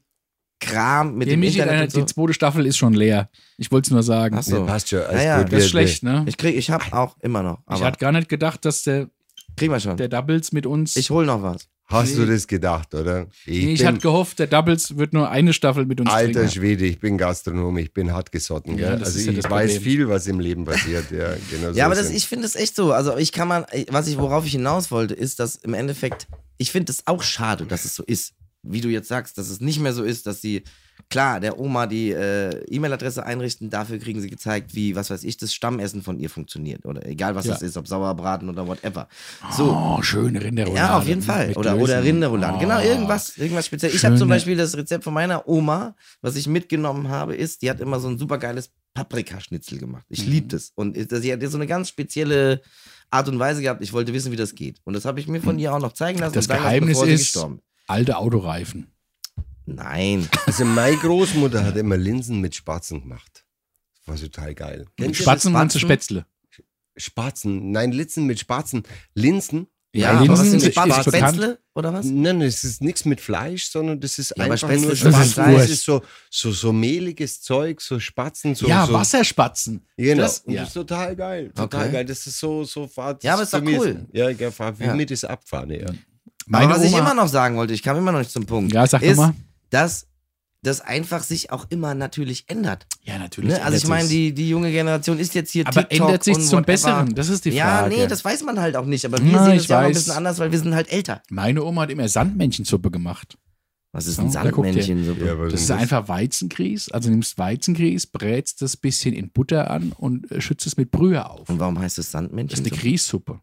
Kram, mit Der dem Michi, Internet und so. die zweite Staffel ist schon leer. Ich wollte es nur sagen. Ach so. Nee, passt schon. alles Ja, ja, gut. Das ist schlecht, ne? Ich krieg, ich hab auch immer noch, Ich hatte gar nicht gedacht, dass der, kriegen wir schon. der Doubles mit uns. Ich hol noch was. Hast du das gedacht, oder? Ich, nee, ich hatte gehofft, der Doubles wird nur eine Staffel mit uns alter trinken. Schwede, ich bin Gastronom, ich bin hartgesotten. Ja, also ja ich weiß Problem. viel, was im Leben passiert. Ja, genau so Ja, aber das, ich finde es echt so. Also ich kann man, was ich, worauf ich hinaus wollte, ist, dass im Endeffekt, ich finde es auch schade, dass es so ist. Wie du jetzt sagst, dass es nicht mehr so ist, dass die klar, der Oma die äh, E-Mail-Adresse einrichten, dafür kriegen sie gezeigt, wie, was weiß ich, das Stammessen von ihr funktioniert. Oder egal, was Ja. das ist, ob Sauerbraten oder whatever. So. Oh, schöne Rinderroulade. Ja, auf jeden Fall. Oder, oder. Rinderrouladen. Oh. Genau, irgendwas, irgendwas speziell. Ich habe zum Beispiel das Rezept von meiner Oma, was ich mitgenommen habe, ist, die hat immer so ein supergeiles Paprikaschnitzel gemacht. Ich Mhm. liebe das. Und sie hat so eine ganz spezielle Art und Weise gehabt. Ich wollte wissen, wie das geht. Und das habe ich mir von ihr auch noch zeigen lassen. Das Geheimnis sie ist- gestorben. Alte Autoreifen. Nein. Also meine Großmutter hat immer Linsen mit Spatzen gemacht. Das war total geil. Du Spatzen und zu? Spätzle. Spatzen? Nein, Linsen mit Spatzen. Linsen? Ja, aber Linsen sind Spatzen? Spätzle oder was? Nein, es ist nichts mit Fleisch, sondern das ist Ja, einfach nur Spatzen. Das ist so, so, so mehliges Zeug, so Spatzen, so. ja, so, Wasserspatzen. Genau. Das- und ja. das ist total geil. Total Okay. geil. Das ist so, so Fahrt. Ja, aber ist doch cool. Ja, ja, fahr- für Ja. mich das Abfahren, ja. Meine aber was ich Oma- immer noch sagen wollte, ich kam immer noch nicht zum Punkt, Ja, sag ist, mal. dass das einfach sich auch immer natürlich ändert. Ja, natürlich. Ne? Also ich meine, die, die junge Generation ist jetzt hier Aber TikTok ändert sich und zum whatever. Besseren? Das ist die Ja, Frage. nee, das weiß man halt auch nicht. Aber wir Na, sehen ich es ja auch ein bisschen anders, weil wir sind halt älter. Meine Oma hat immer Sandmännchensuppe gemacht. Was ist So, ein da guckt ihr. Sandmännchen? So? Ja, Das ist sind einfach Weizengrieß. Also nimmst Weizengrieß, brätst das bisschen in Butter an und äh, schützt es mit Brühe auf. Und warum heißt es Das Sandmännchen? ist eine Grießsuppe.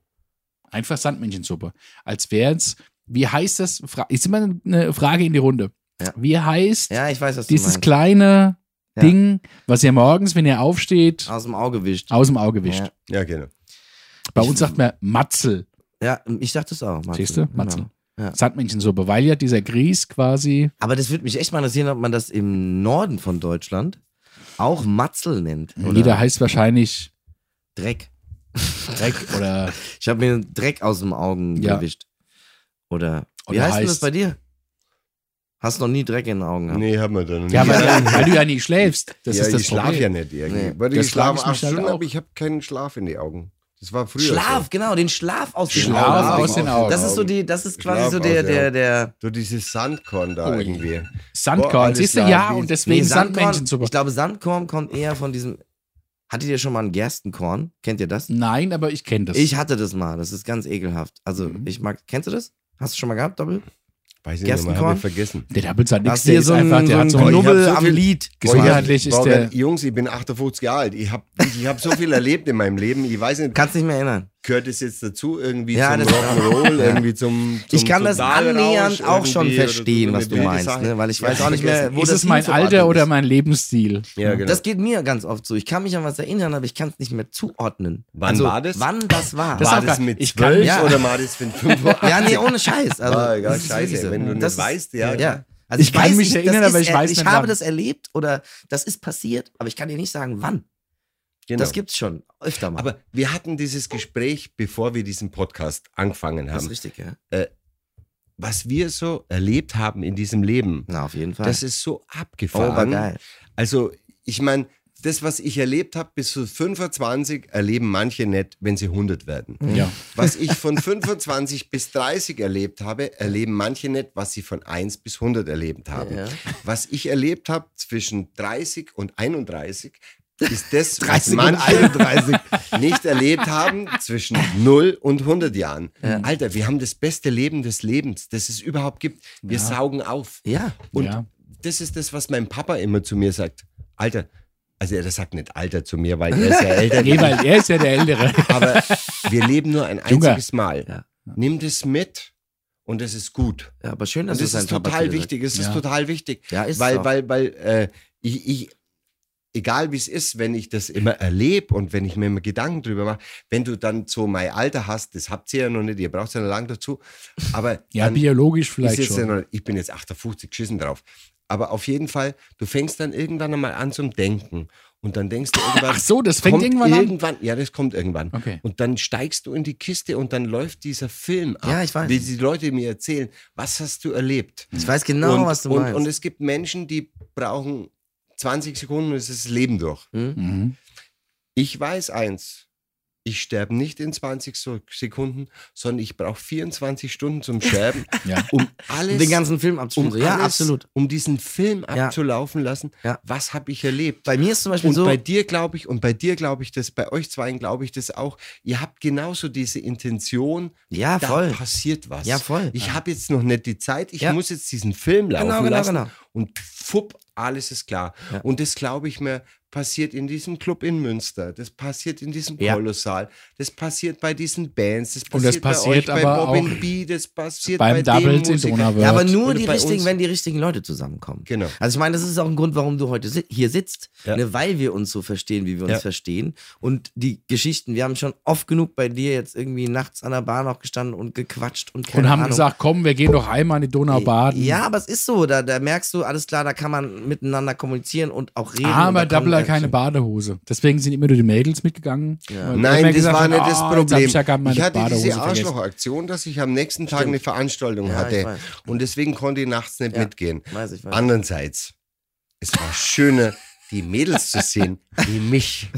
Einfach Sandmännchensuppe. Als wäre es, wie heißt das? Ist immer eine Frage in die Runde. Ja. Wie heißt ja, ich weiß, was dieses meinst. kleine Ja. Ding, was ihr morgens, wenn ihr aufsteht, Aus dem Auge wischt. aus dem Auge wischt? Ja. Genau. Bei Ich- uns sagt man Matzel, ja, ich dachte es auch. Matze. siehst du? Genau. Matzel. Ja. Sandmännchensuppe, weil ja dieser Grieß quasi. Aber das würde mich echt mal interessieren, ob man das im Norden von Deutschland auch Matzel nennt. Oder Jeder heißt wahrscheinlich Dreck. Dreck oder. Ich habe mir einen Dreck aus dem Augen Ja. gewischt. Oder wie Oder heißt, denn das bei dir? Hast noch nie Dreck in den Augen gehabt? Nee, haben wir da noch nicht. Ja, weil, weil du ja nie schläfst. Das ja, ist das ich schlafe ja nicht irgendwie. Nee. Weil Das ich schlafe acht halt Stunden, auch. aber ich habe keinen Schlaf in die Augen. Das war früher Schlaf, so. genau, den Schlaf aus den Schlaf Augen. aus den Augen. Das ist so die, das ist quasi Schlaf so der, aus der, der. So dieses Sandkorn da Oh, irgendwie. Sandkorn, Boah, siehst du, ja, und deswegen Sandkorn, Sandmännchensuppe. ich glaube, Sandkorn kommt eher von diesem. Hattet ihr schon mal ein Gerstenkorn? Kennt ihr das? Nein, aber ich kenne das. Ich hatte das mal. Das ist ganz ekelhaft. Also, Mhm. ich mag. Kennst du das? Hast du schon mal gehabt, Doppel? Weiß ich nicht habe ich vergessen. der Doubles hat nichts, der ist so ein, einfach, so der ein hat so ich ein hab Knubbel so am Lied. Gesundheitlich ist der. Jungs, ich bin 58 Jahre alt. Ich habe ich hab so viel erlebt in meinem Leben. Ich weiß nicht, Kannst nicht mehr erinnern. Gehört es jetzt dazu irgendwie Ja, zum das- Rock'n'Roll, irgendwie zum, zum Ich kann das Totalrausch annähernd auch schon verstehen, was du meinst, ne? weil ich weiß auch nicht mehr, wo ist das es mein Alter oder mein Lebensstil? Ja, genau. Das geht mir ganz oft so. Ich kann mich an was erinnern, aber ich kann es nicht mehr zuordnen. Wann also, war das? Wann das war. Das war das mit Ich kann- 12 ja. oder war das mit 85? ja, nee, ohne Scheiß. Also, Ah, egal, das ist scheiße, so. wenn du nicht Das weißt, ja. ja. Also Ich kann weiß mich nicht, erinnern, das aber ich weiß Ich nicht habe wann. das erlebt oder das ist passiert, aber ich kann dir nicht sagen, wann. Genau. Das gibt's schon öfter mal. Aber wir hatten dieses Gespräch, bevor wir diesen Podcast angefangen das ist haben. richtig, ja. Was wir so erlebt haben in diesem Leben, Na, auf jeden Fall. das ist so oh, abgefahren. war geil. Also, ich meine, das, was ich erlebt habe, bis zu 25 erleben manche nicht, wenn sie 100 werden. Ja. Was ich von 25 bis 30 erlebt habe, erleben manche nicht, was sie von 1 bis 100 erlebt haben. Ja. Was ich erlebt habe zwischen 30 und 31, ist das, was 30 und manche 31. nicht erlebt haben zwischen 0 und 100 Jahren. Alter, wir haben das beste Leben des Lebens, das es überhaupt gibt. Wir saugen auf. Ja. Und Ja. das ist das, was mein Papa immer zu mir sagt. Alter, also er sagt nicht Alter zu mir, weil er ist ja älter. Nee, weil er ist ja der Ältere. aber wir leben nur ein Junger. einziges Mal. Ja. Nimm das mit und es ist gut. ja, aber schön, dass Und das ist total wichtig. Es Ja. ist total wichtig. Ja, ist es weil, weil, weil, äh, ich, ich, egal wie es ist, wenn ich das immer erlebe und wenn ich mir immer Gedanken drüber mache, wenn du dann so mein Alter hast, das habt ihr ja noch nicht, ihr braucht ja noch lange dazu, aber Ja, biologisch vielleicht jetzt ja schon. noch, ich bin jetzt 58 geschissen drauf. Aber auf jeden Fall, du fängst dann irgendwann einmal an zum Denken. Und dann denkst du irgendwann. Ach so, das fängt irgendwann an? irgendwann Ja, das kommt irgendwann. Okay. Und dann steigst du in die Kiste und dann läuft dieser Film ab. Ja, ich weiß. Wie die Leute mir erzählen, was hast du erlebt? Ich weiß genau, und, was du und, meinst. Und es gibt Menschen, die brauchen 20 Sekunden und es ist das Leben durch. Mhm. Ich weiß eins. Ich sterbe nicht in 20 so- Sekunden, sondern ich brauche 24 Stunden zum Sterben, Ja. um alles um den ganzen Film um abzuspielen. ja, alles, absolut. um diesen Film Ja. abzulaufen lassen. Ja. Was habe ich erlebt? Bei mir ist zum Beispiel und so. bei dir glaube ich, und bei dir glaube ich das, bei euch zweien glaube ich das auch, ihr habt genauso diese Intention, Ja, da voll. passiert was. Ja, voll. Ich habe jetzt noch nicht die Zeit, ich Ja. muss jetzt diesen Film laufen Genau, genau, lassen. genau. Und fupp, alles ist klar. Ja. Und das glaube ich mir, passiert in diesem Club in Münster, das passiert in diesem Ja. Kolossal, das passiert bei diesen Bands, das Und passiert, das passiert bei euch, bei auch B, das passiert bei beim den Doubles in. Donauwörth. Ja, aber nur Oder die bei richtigen, uns- wenn die richtigen Leute zusammenkommen. Genau. Also ich meine, das ist auch ein Grund, warum du heute hier sitzt, Ja. ne, weil wir uns so verstehen, wie wir uns verstehen. Und die Geschichten, wir haben schon oft genug bei dir jetzt irgendwie nachts an der Bar noch gestanden und gequatscht und keine Und haben Ahnung. gesagt, komm, wir gehen doch einmal in die Donau baden. Ja, aber es ist so, da, da merkst du, alles klar, da kann man miteinander kommunizieren und auch reden. und aber da kommen Double hat keine. Badehose. Deswegen sind immer nur die Mädels mitgegangen. Ja. Nein, das gesagt war nicht das "Ah, Problem. Ich, ja ich hatte Badehose diese vergessen." Arschlochaktion, dass ich am nächsten Tag Stimmt. eine Veranstaltung Ja, hatte und deswegen konnte ich nachts nicht Ja. mitgehen. Weiß ich, weiß. Andererseits, es war schöner, die Mädels zu sehen, wie mich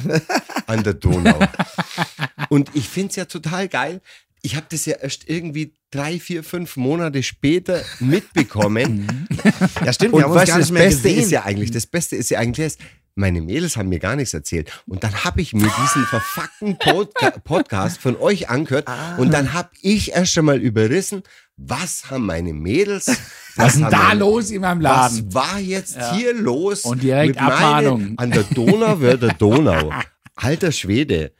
an der Donau. Und ich finde es ja total geil. Ich habe das ja erst irgendwie drei, vier, fünf Monate später mitbekommen. Ja, stimmt, wir Und haben uns gar nicht das mehr Beste gesehen. ist ja eigentlich, das Beste ist ja eigentlich meine Mädels haben mir gar nichts erzählt. Und dann habe ich mir diesen verfuckten Podca Podcast von euch angehört Ah. und dann habe ich erst schon mal überrissen, was haben meine Mädels, Was ist denn haben da meine- los in meinem Laden? was war jetzt hier los? Und direkt mit meine- Abmahnung. An der Donauwörder Donau. Alter Schwede.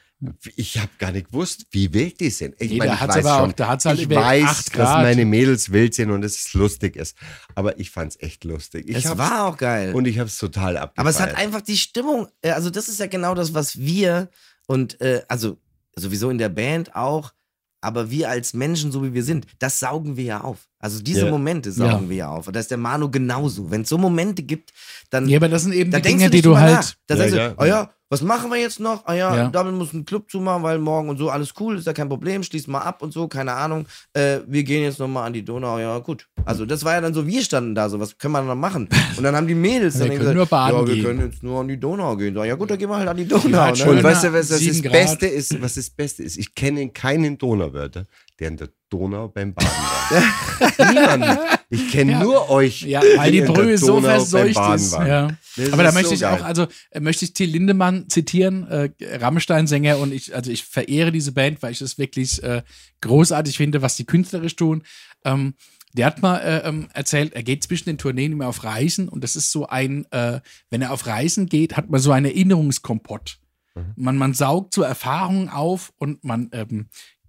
Ich habe gar nicht gewusst, wie wild die sind. Ich Nee, meine, da ich hat's weiß aber schon, auch- da hat's halt ich weiß, dass meine Mädels wild sind und dass es lustig ist. Aber ich fand's echt lustig. Ich es war auch geil. und ich habe es total abgefeiert. Aber es hat einfach die Stimmung, äh, also das ist ja genau das, was wir und äh, also sowieso in der Band auch, aber wir als Menschen, so wie wir sind, das saugen wir ja auf. Also diese Ja. Momente saugen Ja. wir ja auf. Und da ist der Manu genauso. Wenn es so Momente gibt, dann, Ja, aber das sind eben die Dinge, du die du drüber halt. Da Ja, sagst du, ja. oh ja, was machen wir jetzt noch? Ah ja, Ja. Double muss einen Club zumachen, weil morgen und so, alles cool, ist ja kein Problem, schließ mal ab und so, keine Ahnung. Äh, wir gehen jetzt nochmal an die Donau, ja gut. Also das war ja dann so, wir standen da so, was können wir noch machen? Und dann haben die Mädels Wir dann können gesagt, nur baden ja, wir gehen. können jetzt nur an die Donau gehen. Sag, ja gut, dann gehen wir halt an die Donau. Ja, ne? und weißt du, was das, Sieben das Grad. Beste ist? Was das Beste ist? Ich kenne keinen Donauwörter, der in der Donau beim Baden war. Niemanden. Ich kenne Ja. nur euch. Ja, weil die Brühe so verseucht ist. Ja. Das Aber da möchte so ich geil. auch, also äh, möchte ich Till Lindemann zitieren, äh, Rammstein-Sänger, und ich, also ich verehre diese Band, weil ich es wirklich äh, großartig finde, was die künstlerisch tun. Ähm, der hat mal äh, ähm, erzählt, er geht zwischen den Tourneen immer auf Reisen und das ist so ein, äh, wenn er auf Reisen geht, hat man so einen Erinnerungskompott. Man, man saugt so Erfahrungen auf und man ähm,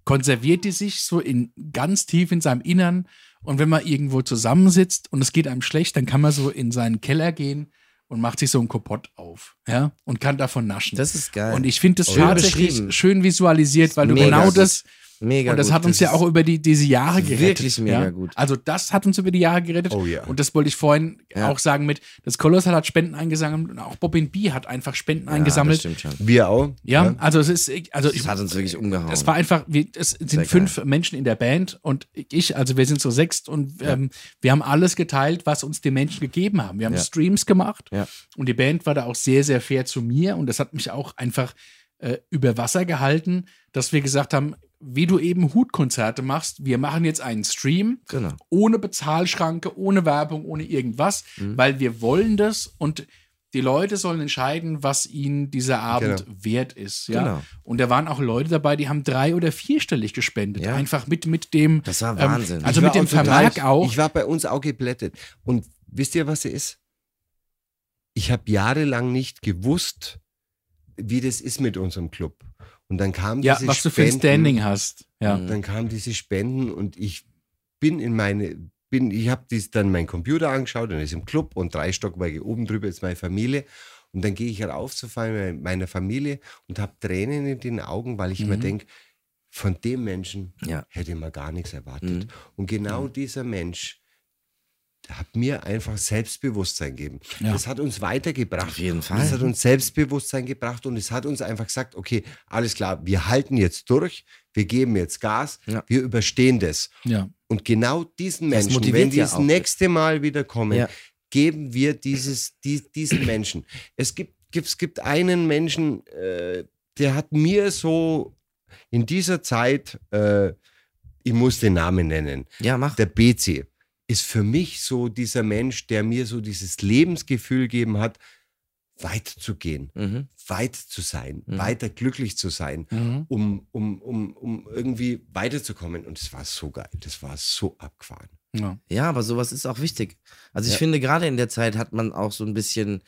konserviert die sich so in ganz tief in seinem Innern. Und wenn man irgendwo zusammensitzt und es geht einem schlecht, dann kann man so in seinen Keller gehen und macht sich so einen Kompott auf, ja, und kann davon naschen. Das ist geil. und ich finde das Schön tatsächlich schön visualisiert, weil du genau das Mega und das gut. hat uns ja ist- auch über die, diese Jahre gerettet. Wirklich mega ja? gut. Also das hat uns über die Jahre gerettet. Oh ja. Und das wollte ich vorhin Ja. auch sagen mit, das Kolossal hat Spenden eingesammelt und auch Bobbin B hat einfach Spenden ja, eingesammelt. Das stimmt schon. Wir auch. Ja, also es ist, also ich, Das hat uns wirklich umgehauen. es war einfach, wir, es sind Sehr fünf Menschen in der Band und ich, also wir sind so sechst und ähm, wir haben alles geteilt, was uns die Menschen gegeben haben. Wir haben Ja. Streams gemacht Ja. und die Band war da auch sehr, sehr fair zu mir und das hat mich auch einfach äh, über Wasser gehalten, dass wir gesagt haben, wie du eben Hutkonzerte machst, wir machen jetzt einen Stream Genau. ohne Bezahlschranke, ohne Werbung, ohne irgendwas, Mhm. weil wir wollen das und die Leute sollen entscheiden, was ihnen dieser Abend wert ist. Ja? Genau. Und da waren auch Leute dabei, die haben drei- oder vierstellig gespendet. Ja. Einfach mit, mit dem. Das war ähm, Wahnsinn. also Ich mit dem total- Vermerk auch. Ich war bei uns auch geblättet. Und wisst ihr, was es ist? Ich habe jahrelang nicht gewusst, wie das ist mit unserem Club. Und dann kam ja, diese was du für ein Spenden, Standing hast. Ja. Mhm. Dann kamen diese Spenden und ich bin in meine, bin, ich habe dann meinen Computer angeschaut und ist im Club und drei Stockwerke oben drüber ist meine Familie. Und dann gehe ich rauf zu meiner Familie und habe Tränen in den Augen, weil ich mir Mhm. denke, von dem Menschen Ja. hätte man gar nichts erwartet. Mhm. Und genau dieser Mensch hat mir einfach Selbstbewusstsein gegeben. Ja. Das hat uns weitergebracht. Auf jeden Fall. Es hat uns Selbstbewusstsein gebracht und es hat uns einfach gesagt, okay, alles klar, wir halten jetzt durch, wir geben jetzt Gas, Ja. wir überstehen das. ja. Und genau diesen Das Menschen, wenn die das nächste Mal wieder kommen, geben wir dieses, die, diesen Menschen. Es gibt, gibt, es gibt einen Menschen, äh, der hat mir so in dieser Zeit, äh, ich muss den Namen nennen, Ja, mach. der BC ist für mich so dieser Mensch, der mir so dieses Lebensgefühl gegeben hat, weit zu gehen, Mhm. weit zu sein, Mhm. weiter glücklich zu sein, Mhm. um, um, um, um irgendwie weiterzukommen. Und es war so geil, das war so abgefahren. Ja. Ja, aber sowas ist auch wichtig. Also ich Ja. finde, gerade in der Zeit hat man auch so ein bisschen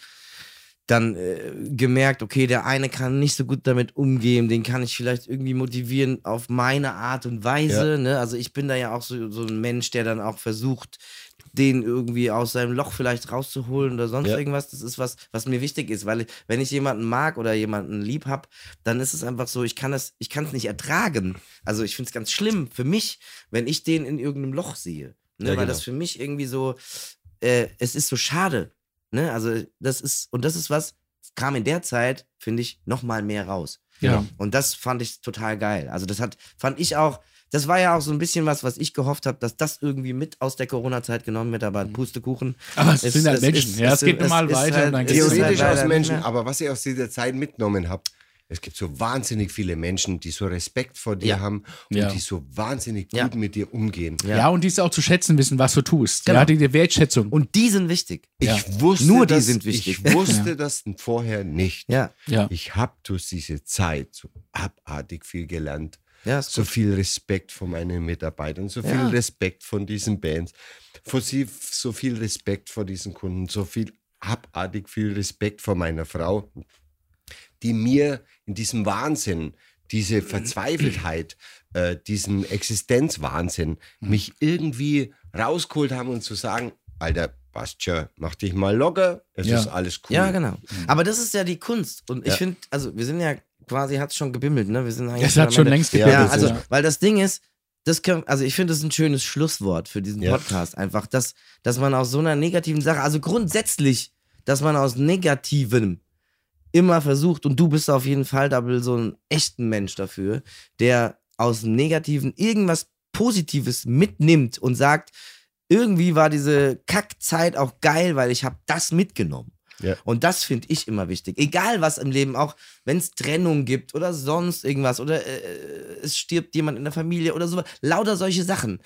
dann äh, gemerkt, okay, der eine kann nicht so gut damit umgehen, den kann ich vielleicht irgendwie motivieren auf meine Art und Weise. Ne? Also ich bin da ja auch so, so ein Mensch, der dann auch versucht, den irgendwie aus seinem Loch vielleicht rauszuholen oder sonst Ja. irgendwas. Das ist was, was mir wichtig ist, weil wenn ich jemanden mag oder jemanden lieb hab, dann ist es einfach so, ich kann es, ich kann es nicht ertragen. Also ich finde es ganz schlimm für mich, wenn ich den in irgendeinem Loch sehe. Ne? Ja, Weil genau. das für mich irgendwie so, äh, es ist so schade. Ne? Also das ist, und das ist was, kam in der Zeit, finde ich, noch mal mehr raus. Ja. Und das fand ich total geil. Also das hat, fand ich auch, das war ja auch so ein bisschen was, was ich gehofft habe, dass das irgendwie mit aus der Corona-Zeit genommen wird, aber Pustekuchen. Aber es, Es- sind halt es Menschen. ist- ja, es, es geht ist- normal ist weiter halt- und dann es geht's ist Theoretisch halt aus Menschen, mehr. aber was ich aus dieser Zeit mitgenommen habe, es gibt so wahnsinnig viele Menschen, die so Respekt vor dir Ja. haben und Ja. die so wahnsinnig gut Ja. mit dir umgehen. Ja. Und die es auch zu schätzen wissen, was du tust. Genau. Ja, die, die Wertschätzung. Und die sind wichtig. Ich wusste Nur die das, sind wichtig. Ich wusste das vorher nicht. Ja, ja. Ich habe durch diese Zeit so abartig viel gelernt. ja, So viel Respekt von meinen Mitarbeitern, so viel. Respekt von diesen Bands, vor sie, so viel Respekt vor diesen Kunden, so viel abartig viel Respekt vor meiner Frau, die mir in diesem Wahnsinn, diese Verzweifeltheit, äh, diesen Existenzwahnsinn, mich irgendwie rausgeholt haben und zu sagen, Alter, passt schon, mach dich mal locker, es Ja. ist alles cool. Ja, genau. Aber das ist ja die Kunst. Und ich Ja. finde, also wir sind ja quasi, hat es schon gebimmelt, ne? Wir sind eigentlich Es hat schon Ende. längst Ja, Ja, gebimmelt, also, ja. weil das Ding ist, das können, also ich finde das ist ein schönes Schlusswort für diesen Ja. Podcast. Einfach, dass, dass man aus so einer negativen Sache, also grundsätzlich, dass man aus Negativen immer versucht, und du bist auf jeden Fall Double so ein echten Mensch dafür, der aus dem Negativen irgendwas Positives mitnimmt und sagt, irgendwie war diese Kackzeit auch geil, weil ich habe das mitgenommen. Ja. Und das finde ich immer wichtig. Egal was im Leben, auch wenn es Trennung gibt oder sonst irgendwas oder äh, es stirbt jemand in der Familie oder so, lauter solche Sachen.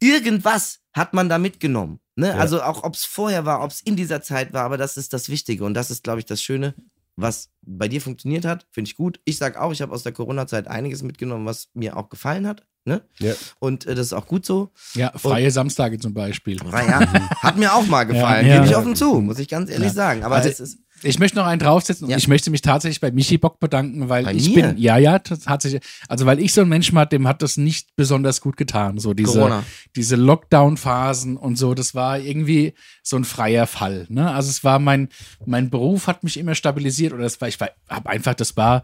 Irgendwas hat man da mitgenommen. Ne? Ja. Also auch ob es vorher war, ob es in dieser Zeit war, aber das ist das Wichtige und das ist, glaube ich, das Schöne, was bei dir funktioniert hat, finde ich gut. Ich sag auch, ich habe aus der Corona-Zeit einiges mitgenommen, was mir auch gefallen hat. Ne? Ja. Und äh, das ist auch gut so. Ja, freie Samstage zum Beispiel. War ja, hat mir auch mal gefallen, Ja, gebe ich offen zu, muss ich ganz ehrlich sagen. Aber Also es ist Ich möchte noch einen draufsetzen und Ja. ich möchte mich tatsächlich bei Michi Bock bedanken, weil Bei ich mir? bin, ja, ja, tatsächlich, also weil ich so ein Mensch war, dem hat das nicht besonders gut getan, so diese, Corona. diese Lockdown-Phasen und so, das war irgendwie so ein freier Fall, ne? Also es war mein, mein Beruf hat mich immer stabilisiert oder das war, ich war, hab einfach, das war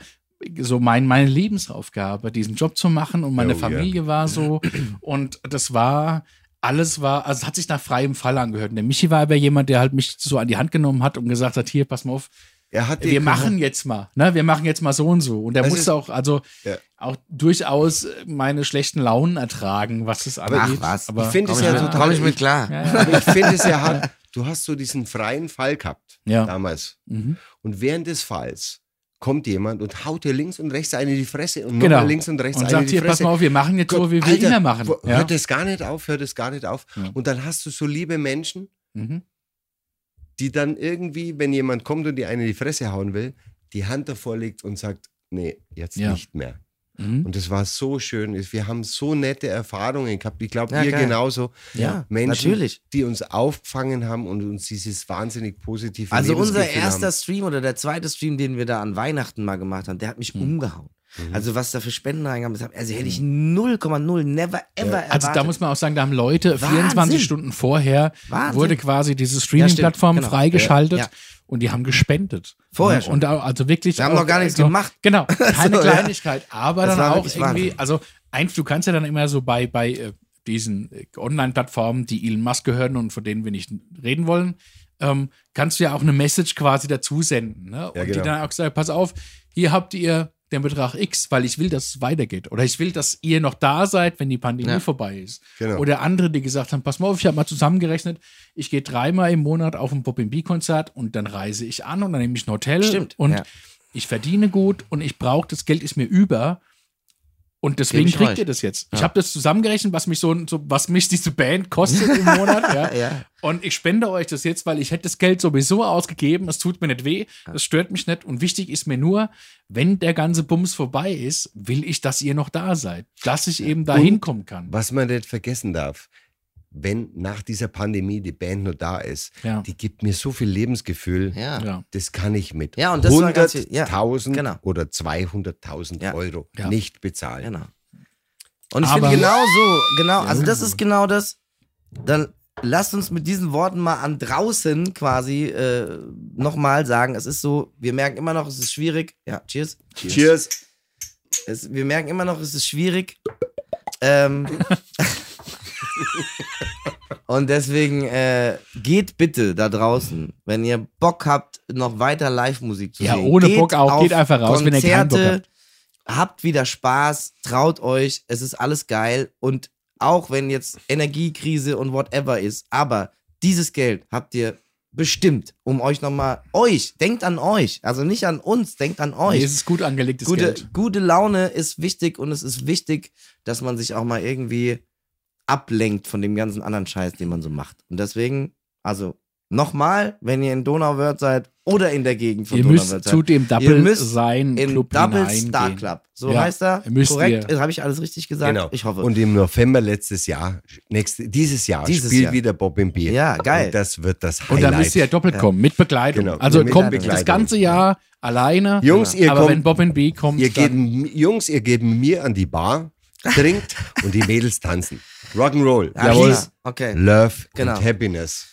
so mein, meine Lebensaufgabe, diesen Job zu machen und meine Oh. Familie war so und das war, alles war, also es hat sich nach freiem Fall angehört. Und der Michi war aber jemand, der halt mich so an die Hand genommen hat und gesagt hat, hier, pass mal auf, Er hat wir machen jetzt mal, ne? Wir machen jetzt mal so und so. Und er ist- musste auch, also Ja. auch durchaus meine schlechten Launen ertragen, was es angeht. was. Aber Ich finde es ja total- komm ich mit klar. Ja, ja. Aber ich finde es ja hart. Du hast so diesen freien Fall gehabt Ja. damals. Mhm. Und während des Falls kommt jemand und haut dir links und rechts eine in die Fresse und Genau. nochmal links und rechts Und eine in sagt die hier, Fresse. pass mal auf, wir machen jetzt so, Gott, wie wir Alter, immer machen. Ja. Hört es gar nicht auf, hört es gar nicht auf. Ja. Und dann hast du so liebe Menschen, Mhm. die dann irgendwie, wenn jemand kommt und dir eine in die Fresse hauen will, die Hand davor legt und sagt, nee, jetzt Ja. nicht mehr. Mhm. Und es war so schön. Wir haben so nette Erfahrungen gehabt. Ich glaube, Ja, ihr geil. genauso. Ja, Menschen, natürlich. die uns aufgefangen haben und uns dieses wahnsinnig positive Also unser erster haben. Stream oder der zweite Stream, den wir da an Weihnachten mal gemacht haben, der hat mich umgehauen. Also was da für Spenden reingegangen sind, also hätte ich 0,0 never ever erwartet. Also da muss man auch sagen, da haben Leute Wahnsinn. 24 Stunden vorher Wahnsinn. wurde quasi diese Streaming-Plattform genau. freigeschaltet Ja. und die haben gespendet. Vorher Ja, schon. Und also wirklich. Wir haben noch gar nichts also, gemacht. Genau, keine So, ja. Kleinigkeit, aber Das dann auch irgendwie, Wahnsinn. also eins, du kannst ja dann immer so bei, bei äh, diesen äh, Online-Plattformen, die Elon Musk gehören und von denen wir nicht reden wollen, ähm, kannst du ja auch eine Message quasi dazu senden. Ne? Und Ja, die genau. dann auch gesagt, pass auf, hier habt ihr den Betrag X, weil ich will, dass es weitergeht. Oder ich will, dass ihr noch da seid, wenn die Pandemie Ja. vorbei ist. Genau. Oder andere, die gesagt haben, pass mal auf, ich habe mal zusammengerechnet, ich gehe dreimal im Monat auf ein Pop B-Konzert und dann reise ich an und dann nehme ich ein Hotel Stimmt, und ja. ich verdiene gut und ich brauche, das Geld ist mir über. Und deswegen ich kriegt euch. ihr das jetzt. Ich Ja. habe das zusammengerechnet, was mich so, so, was mich diese Band kostet im Monat. Ja. Ja. Und ich spende euch das jetzt, weil ich hätte das Geld sowieso ausgegeben. Es tut mir nicht weh, es stört mich nicht. Und wichtig ist mir nur, wenn der ganze Bums vorbei ist, will ich, dass ihr noch da seid, dass ich eben da hinkommen kann. Was man nicht vergessen darf, wenn nach dieser Pandemie die Band nur da ist, Ja. die gibt mir so viel Lebensgefühl. Ja. Das kann ich mit Ja, und das war ganz viel- ja, 100.000 genau. oder 200.000 Ja. Euro Ja. nicht bezahlen. Genau. Und ich finde genau so, genau, also das ist genau das. Dann lasst uns mit diesen Worten mal an draußen quasi äh, nochmal sagen, es ist so, wir merken immer noch, es ist schwierig. Ja, cheers. Cheers. Es, wir merken immer noch, es ist schwierig. Ähm, und deswegen äh, geht bitte da draußen, wenn ihr Bock habt, noch weiter Live-Musik zu Ja, sehen. ohne geht Bock auch, auf geht einfach raus, wenn ihr keinen Bock Konzerte, habt. Habt wieder Spaß, traut euch, es ist alles geil und auch wenn jetzt Energiekrise und whatever ist, aber dieses Geld habt ihr bestimmt, um euch nochmal, euch, denkt an euch, also nicht an uns, denkt an euch Nee, es ist gut angelegtes gute, Geld. gute Laune ist wichtig und es ist wichtig, dass man sich auch mal irgendwie ablenkt von dem ganzen anderen Scheiß, den man so macht. Und deswegen, also nochmal, wenn ihr in Donauwörth seid oder in der Gegend von Ihr müsst Donauwörth zu seid, dem Ihr Double müsst sein in Club Double. Star Club. So Ja, heißt er. müsst Korrekt, habe ich alles richtig gesagt? Genau. Ich hoffe. Und im November letztes Jahr, nächste, dieses Jahr, Dieses spielt Jahr. wieder Bob im Bier. Ja, geil. Und das wird das Und Highlight. da müsst ihr ja doppelt kommen, mit Begleitung. Genau, also mit kommt Begleitung. das ganze Jahr alleine. Jungs, ihr aber kommt, wenn Bob and B kommt, ihr geht, Jungs, ihr geht mit mir an die Bar, trinkt und die Mädels tanzen. Rock'n'Roll. Ja, Jawohl. Okay. Love Genau. and Happiness.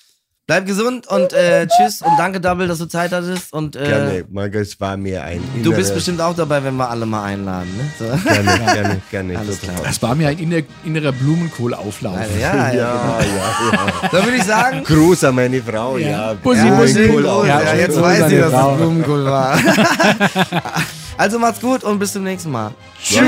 Bleib gesund und äh, tschüss und danke Double, dass du Zeit hattest und äh, Gerne, Marco, es war mir ein du bist bestimmt auch dabei, wenn wir alle mal einladen, ne? So. Gerne, gerne, gerne. Alles klar. das war mir ein inner, innerer Blumenkohlauflauf. Ja, ja, Ja, genau. ja, ja. Dann würde ich sagen, Gruß an meine Frau, Ja. ja. Bussi, Ja, Bussi. aus. Ja, Ja, jetzt weiß ich, dass Frau. Blumenkohl war. also macht's gut und bis zum nächsten Mal. Tschüss.